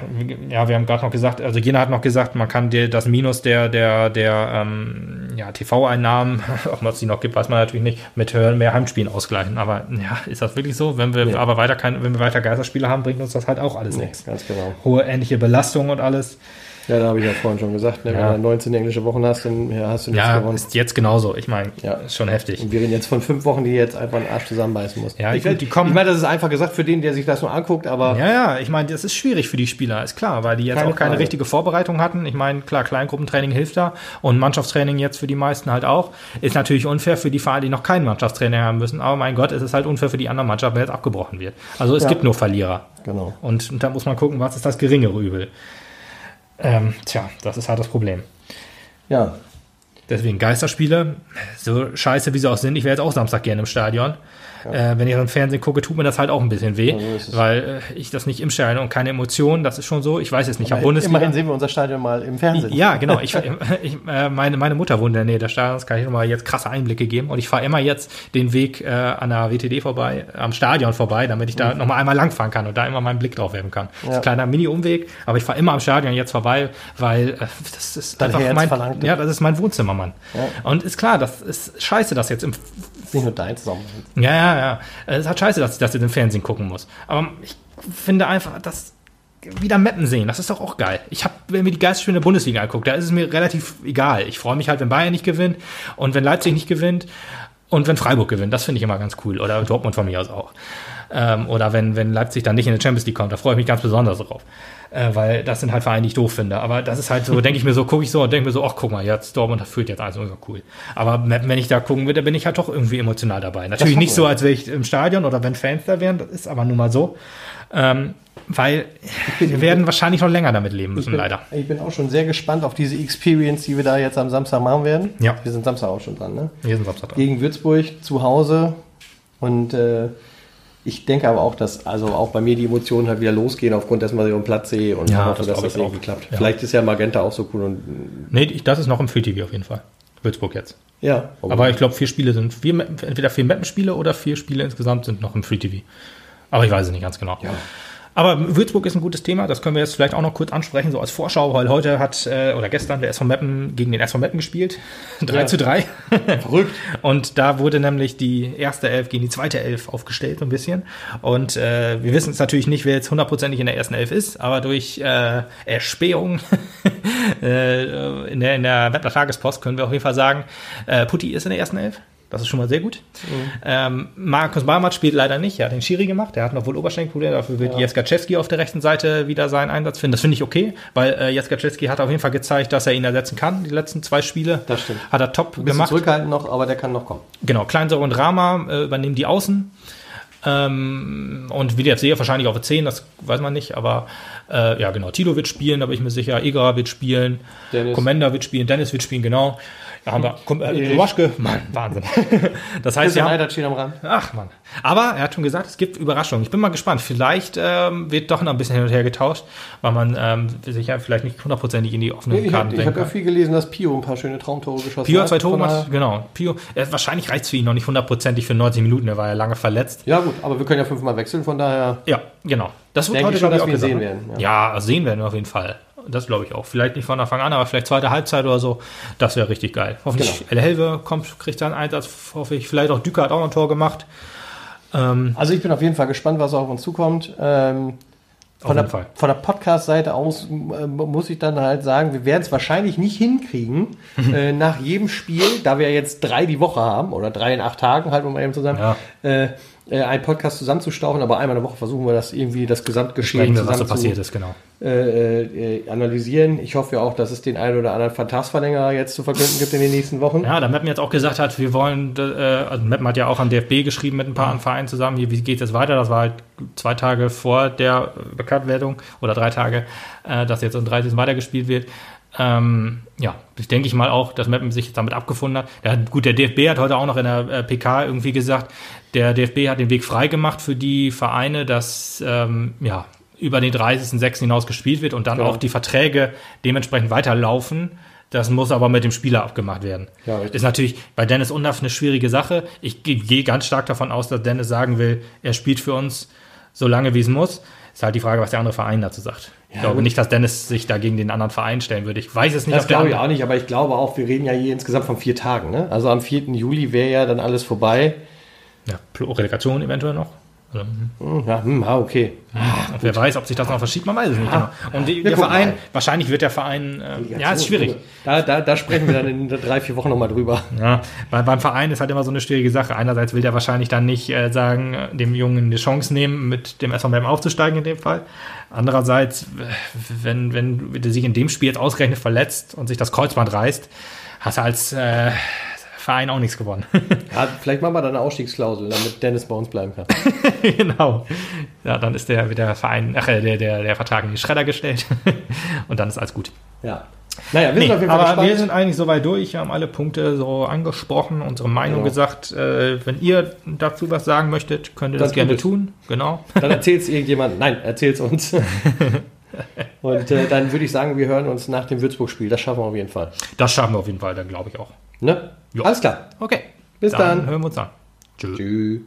ja, wir haben gerade noch gesagt, also Jena hat noch gesagt, man kann dir das Minus der, der, der ähm, ja, TV-Einnahmen, ob man es die noch gibt, weiß man natürlich nicht, mit höheren mehr Heimspielen ausgleichen. Aber ja, ist das wirklich so? Wenn wir Nee. aber weiter kein, wenn wir weiter Geisterspiele haben, bringt uns das halt auch alles Nee, nichts. ganz genau. Hohe ähnliche Belastung und alles. Ja, da habe ich ja vorhin schon gesagt, ne, Ja. wenn du 19 englische Wochen hast, dann ja, hast du nichts Ja, gewonnen. ist jetzt genauso. Ich meine, Ja. ist schon heftig. Und wir reden jetzt von fünf Wochen, die jetzt einfach den Arsch zusammenbeißen muss. Ja, ich, gut, die kommen- ich meine, das ist einfach gesagt für den, der sich das nur anguckt, aber Ja, ja, ich meine, das ist schwierig für die Spieler, ist klar, weil die jetzt Keine auch keine Frage. richtige Vorbereitung hatten. Ich meine, klar, Kleingruppentraining hilft da und Mannschaftstraining jetzt für die meisten halt auch. Ist natürlich unfair für die Vereine, die noch kein Mannschaftstraining haben müssen, aber mein Gott, es ist halt unfair für die anderen Mannschaften, wenn jetzt abgebrochen wird. Also es Ja. gibt nur Verlierer. genau. Und, und da muss man gucken, was ist das geringere Übel. Ähm, tja, das ist halt das Problem. Ja, Deswegen Geisterspiele, so scheiße wie sie auch sind, ich wäre jetzt auch Samstag gerne im Stadion. Äh, wenn ich im Fernsehen gucke, tut mir das halt auch ein bisschen weh, Ja, so ist es. weil äh, ich das nicht im Stadion und keine Emotionen, das ist schon so. Ich weiß jetzt nicht, ich habe Bundesliga. immerhin sehen wir unser Stadion mal im Fernsehen. Ja, genau. Ich, ich, äh, meine, meine Mutter wohnt in der Nähe des Stadions, kann ich nochmal jetzt krasse Einblicke geben. Und ich fahre immer jetzt den Weg äh, an der WTD vorbei, am Stadion vorbei, damit ich da Mhm. nochmal einmal langfahren kann und da immer meinen Blick drauf werfen kann. Das ist Ja. ein kleiner Mini-Umweg, aber ich fahre immer am Stadion jetzt vorbei, weil äh, das ist Dein einfach mein, verlangt es. ja, das ist mein Wohnzimmer, Mann. Ja. Und ist klar, das ist scheiße, dass jetzt im nicht nur deins, sondern ja, ja, ja. Es ist halt scheiße, dass ich das jetzt im Fernsehen gucken muss. Aber ich finde einfach, dass wieder Mappen sehen, das ist doch auch geil. Ich habe mir die Geistspiele in der Bundesliga anguckt, da ist es mir relativ egal. Ich freue mich halt, wenn Bayern nicht gewinnt und wenn Leipzig nicht gewinnt und wenn Freiburg gewinnt. Das finde ich immer ganz cool. Oder Dortmund von mir aus auch. Ähm, oder wenn, wenn Leipzig dann nicht in die Champions League kommt, da freue ich mich ganz besonders drauf. Äh, weil das sind halt Vereine, die ich doof finde. Aber das ist halt so, denke ich mir so, gucke ich so und denke mir so, ach guck mal, jetzt Dortmund führt jetzt also cool. Aber wenn ich da gucken würde, bin ich halt doch irgendwie emotional dabei. Natürlich nicht so, als wäre ich im Stadion oder wenn Fans da wären, das ist aber nun mal so. Ähm, weil wir werden wahrscheinlich noch länger damit leben müssen, bin, leider. Ich bin auch schon sehr gespannt auf diese Experience, die wir da jetzt am Samstag machen werden. Ja. Wir sind Samstag auch schon dran, ne? Wir sind Samstag dran. Gegen Würzburg zu Hause. Und äh, ich denke aber auch, dass also auch bei mir die Emotionen halt wieder losgehen, aufgrund dessen, was ich auf dem Platz sehe und Ja, hoffe, das dass das irgendwie klappt. Ja. Vielleicht ist ja Magenta auch so cool und Nee, ich- das ist noch im Free TV auf jeden Fall. Würzburg jetzt. ja. Aber ich glaube, vier Spiele sind, vier, entweder vier Mappenspiele oder vier Spiele insgesamt sind noch im Free TV. Aber ich weiß es nicht ganz genau. Ja. Aber Würzburg ist ein gutes Thema, das können wir jetzt vielleicht auch noch kurz ansprechen, so als Vorschau, weil heute hat, äh, oder gestern der SV Meppen gegen den SV Meppen gespielt. 3 Ja. zu 3. verrückt. Und da wurde nämlich die erste Elf gegen die zweite Elf aufgestellt, so ein bisschen. Und äh, wir wissen es natürlich nicht, wer jetzt hundertprozentig in der ersten Elf ist, aber durch äh, Erspähung äh, in der, in der Wettler Tagespost können wir auf jeden Fall sagen, äh, Putti ist in der ersten Elf. Das ist schon mal sehr gut. Ähm, Markus Barmat spielt leider nicht. Er hat den Schiri gemacht. Der hat noch wohl Oberschenkelprobleme. Dafür wird Ja. Jeskaczewski auf der rechten Seite wieder seinen Einsatz finden. Das finde ich okay, weil äh, Jeskaczewski hat auf jeden Fall gezeigt, dass er ihn ersetzen kann. Die letzten zwei Spiele Das stimmt. hat er top Ein gemacht. zurückhaltend noch, aber der kann noch kommen. Genau, Kleinsäure und Rama äh, übernehmen die Außen. Ähm, und WDFC wahrscheinlich auf der 10, das weiß man nicht, aber äh, ja genau, Tilo wird spielen, da bin ich mir sicher, Egerer wird spielen, Dennis. Commander wird spielen, Dennis wird spielen, genau. Da haben wir Kom äh. Waschke, Mann, Wahnsinn. das heißt, ja, steht am Rand. ach Mann. Aber er hat schon gesagt, es gibt Überraschungen. Ich bin mal gespannt. Vielleicht ähm, wird doch noch ein bisschen hin und her getauscht, weil man ähm, sich ja vielleicht nicht hundertprozentig in die offenen Ich Karten habe denken hab ja viel gelesen, dass Pio ein paar schöne Traumtore geschossen Pio hat. hat zwei Tore gemacht, genau. Pio, äh, wahrscheinlich reicht es für ihn noch nicht hundertprozentig für 90 Minuten, er war ja lange verletzt. Ja gut, aber wir können ja fünfmal wechseln, von daher Ja, genau. Das wird heute ich schon, dass wir sehen werden, Ja, also sehen werden wir auf jeden Fall. Das glaube ich auch. Vielleicht nicht von Anfang an, aber vielleicht zweite Halbzeit oder so. Das wäre richtig geil. Hoffentlich Genau. El Helve kommt, kriegt seinen Einsatz, hoffe ich. Vielleicht auch Düker hat auch noch ein Tor gemacht. Ähm, Also ich bin auf jeden Fall gespannt, was auf uns zukommt. Ähm, Auf von, der, Fall. von der Podcast-Seite aus äh, muss ich dann halt sagen, wir werden es wahrscheinlich nicht hinkriegen, äh, nach jedem Spiel, da wir jetzt drei die Woche haben, oder drei in acht Tagen, halt um mal eben zusammen, Ja. äh, äh, einen Podcast zusammenzustauchen, aber einmal in der Woche versuchen wir das irgendwie, das Gesamtgeschehen wir, was so passiert zu, ist, genau. äh, äh, analysieren. Ich hoffe ja auch, dass es den einen oder anderen Vertragsverlängerer jetzt zu verkünden gibt in den nächsten Wochen. Ja, da Meppen jetzt auch gesagt hat, wir wollen, äh, also Meppen hat ja auch an DFB geschrieben mit ein paar anderen Vereinen zusammen, hier, wie geht es jetzt weiter? Das war halt zwei Tage vor der Bekanntwerdung oder drei Tage, äh, dass jetzt am 30. weitergespielt wird. Ähm, ja, ich denke ich mal auch, dass Meppen sich jetzt damit abgefunden hat. Hat- gut, der DFB hat heute auch noch in der äh, PK irgendwie gesagt, der DFB hat den Weg frei gemacht für die Vereine, dass ähm, ja, über den 30.06. hinaus gespielt wird und dann Ja. auch die Verträge dementsprechend weiterlaufen. Das muss aber mit dem Spieler abgemacht werden. Ja, ist natürlich bei Dennis Undaff eine schwierige Sache. Ich ge- gehe ganz stark davon aus, dass Dennis sagen will, er spielt für uns so lange, wie es muss. Ist halt die Frage, was der andere Verein dazu sagt. Ich glaube nicht, dass Dennis sich da gegen den anderen Verein stellen würde. Ich weiß es nicht, Das glaube ich auch nicht, aber ich glaube auch, wir reden ja hier insgesamt von vier Tagen. Ne? Also am 4. Juli wäre ja dann alles vorbei. Ja, Relegation eventuell noch. Also, hm. Hm, Ja, hm, ah, okay. Und wer weiß, ob sich das noch verschiebt, man weiß es nicht. Genau. Und die, der Verein, mal. wahrscheinlich wird der Verein, äh, ja, ist schwierig. Da, da, da sprechen wir dann in drei, vier Wochen nochmal drüber. Ja, weil beim Verein ist halt immer so eine schwierige Sache. Einerseits will der wahrscheinlich dann nicht äh, sagen, dem Jungen eine Chance nehmen, mit dem SV Meppen aufzusteigen in dem Fall. Andererseits, wenn, wenn der sich in dem Spiel jetzt ausgerechnet verletzt und sich das Kreuzband reißt, hast du als äh, Verein auch nichts gewonnen. Ja, vielleicht machen wir dann eine Ausstiegsklausel, damit Dennis bei uns bleiben kann. genau. Ja, dann ist der, wird der Verein, ach, äh, der, der, der Vertrag in die Schredder gestellt. und dann ist alles gut. Ja. Naja, wir Nee, sind auf jeden Fall aber gespannt. wir sind eigentlich soweit durch, haben alle Punkte so angesprochen, unsere Meinung Genau. gesagt. Äh, wenn ihr dazu was sagen möchtet, könnt ihr das Dann gerne es. tun. Genau. Dann erzählt's irgendjemand. Nein, erzähl's uns. Und äh, dann würde ich sagen, wir hören uns nach dem Würzburg-Spiel. Das schaffen wir auf jeden Fall. Das schaffen wir auf jeden Fall, dann glaube ich auch. Ne? Jo. Alles klar. Okay. Bis dann. Hören wir uns an. Tschüss. Tschüss.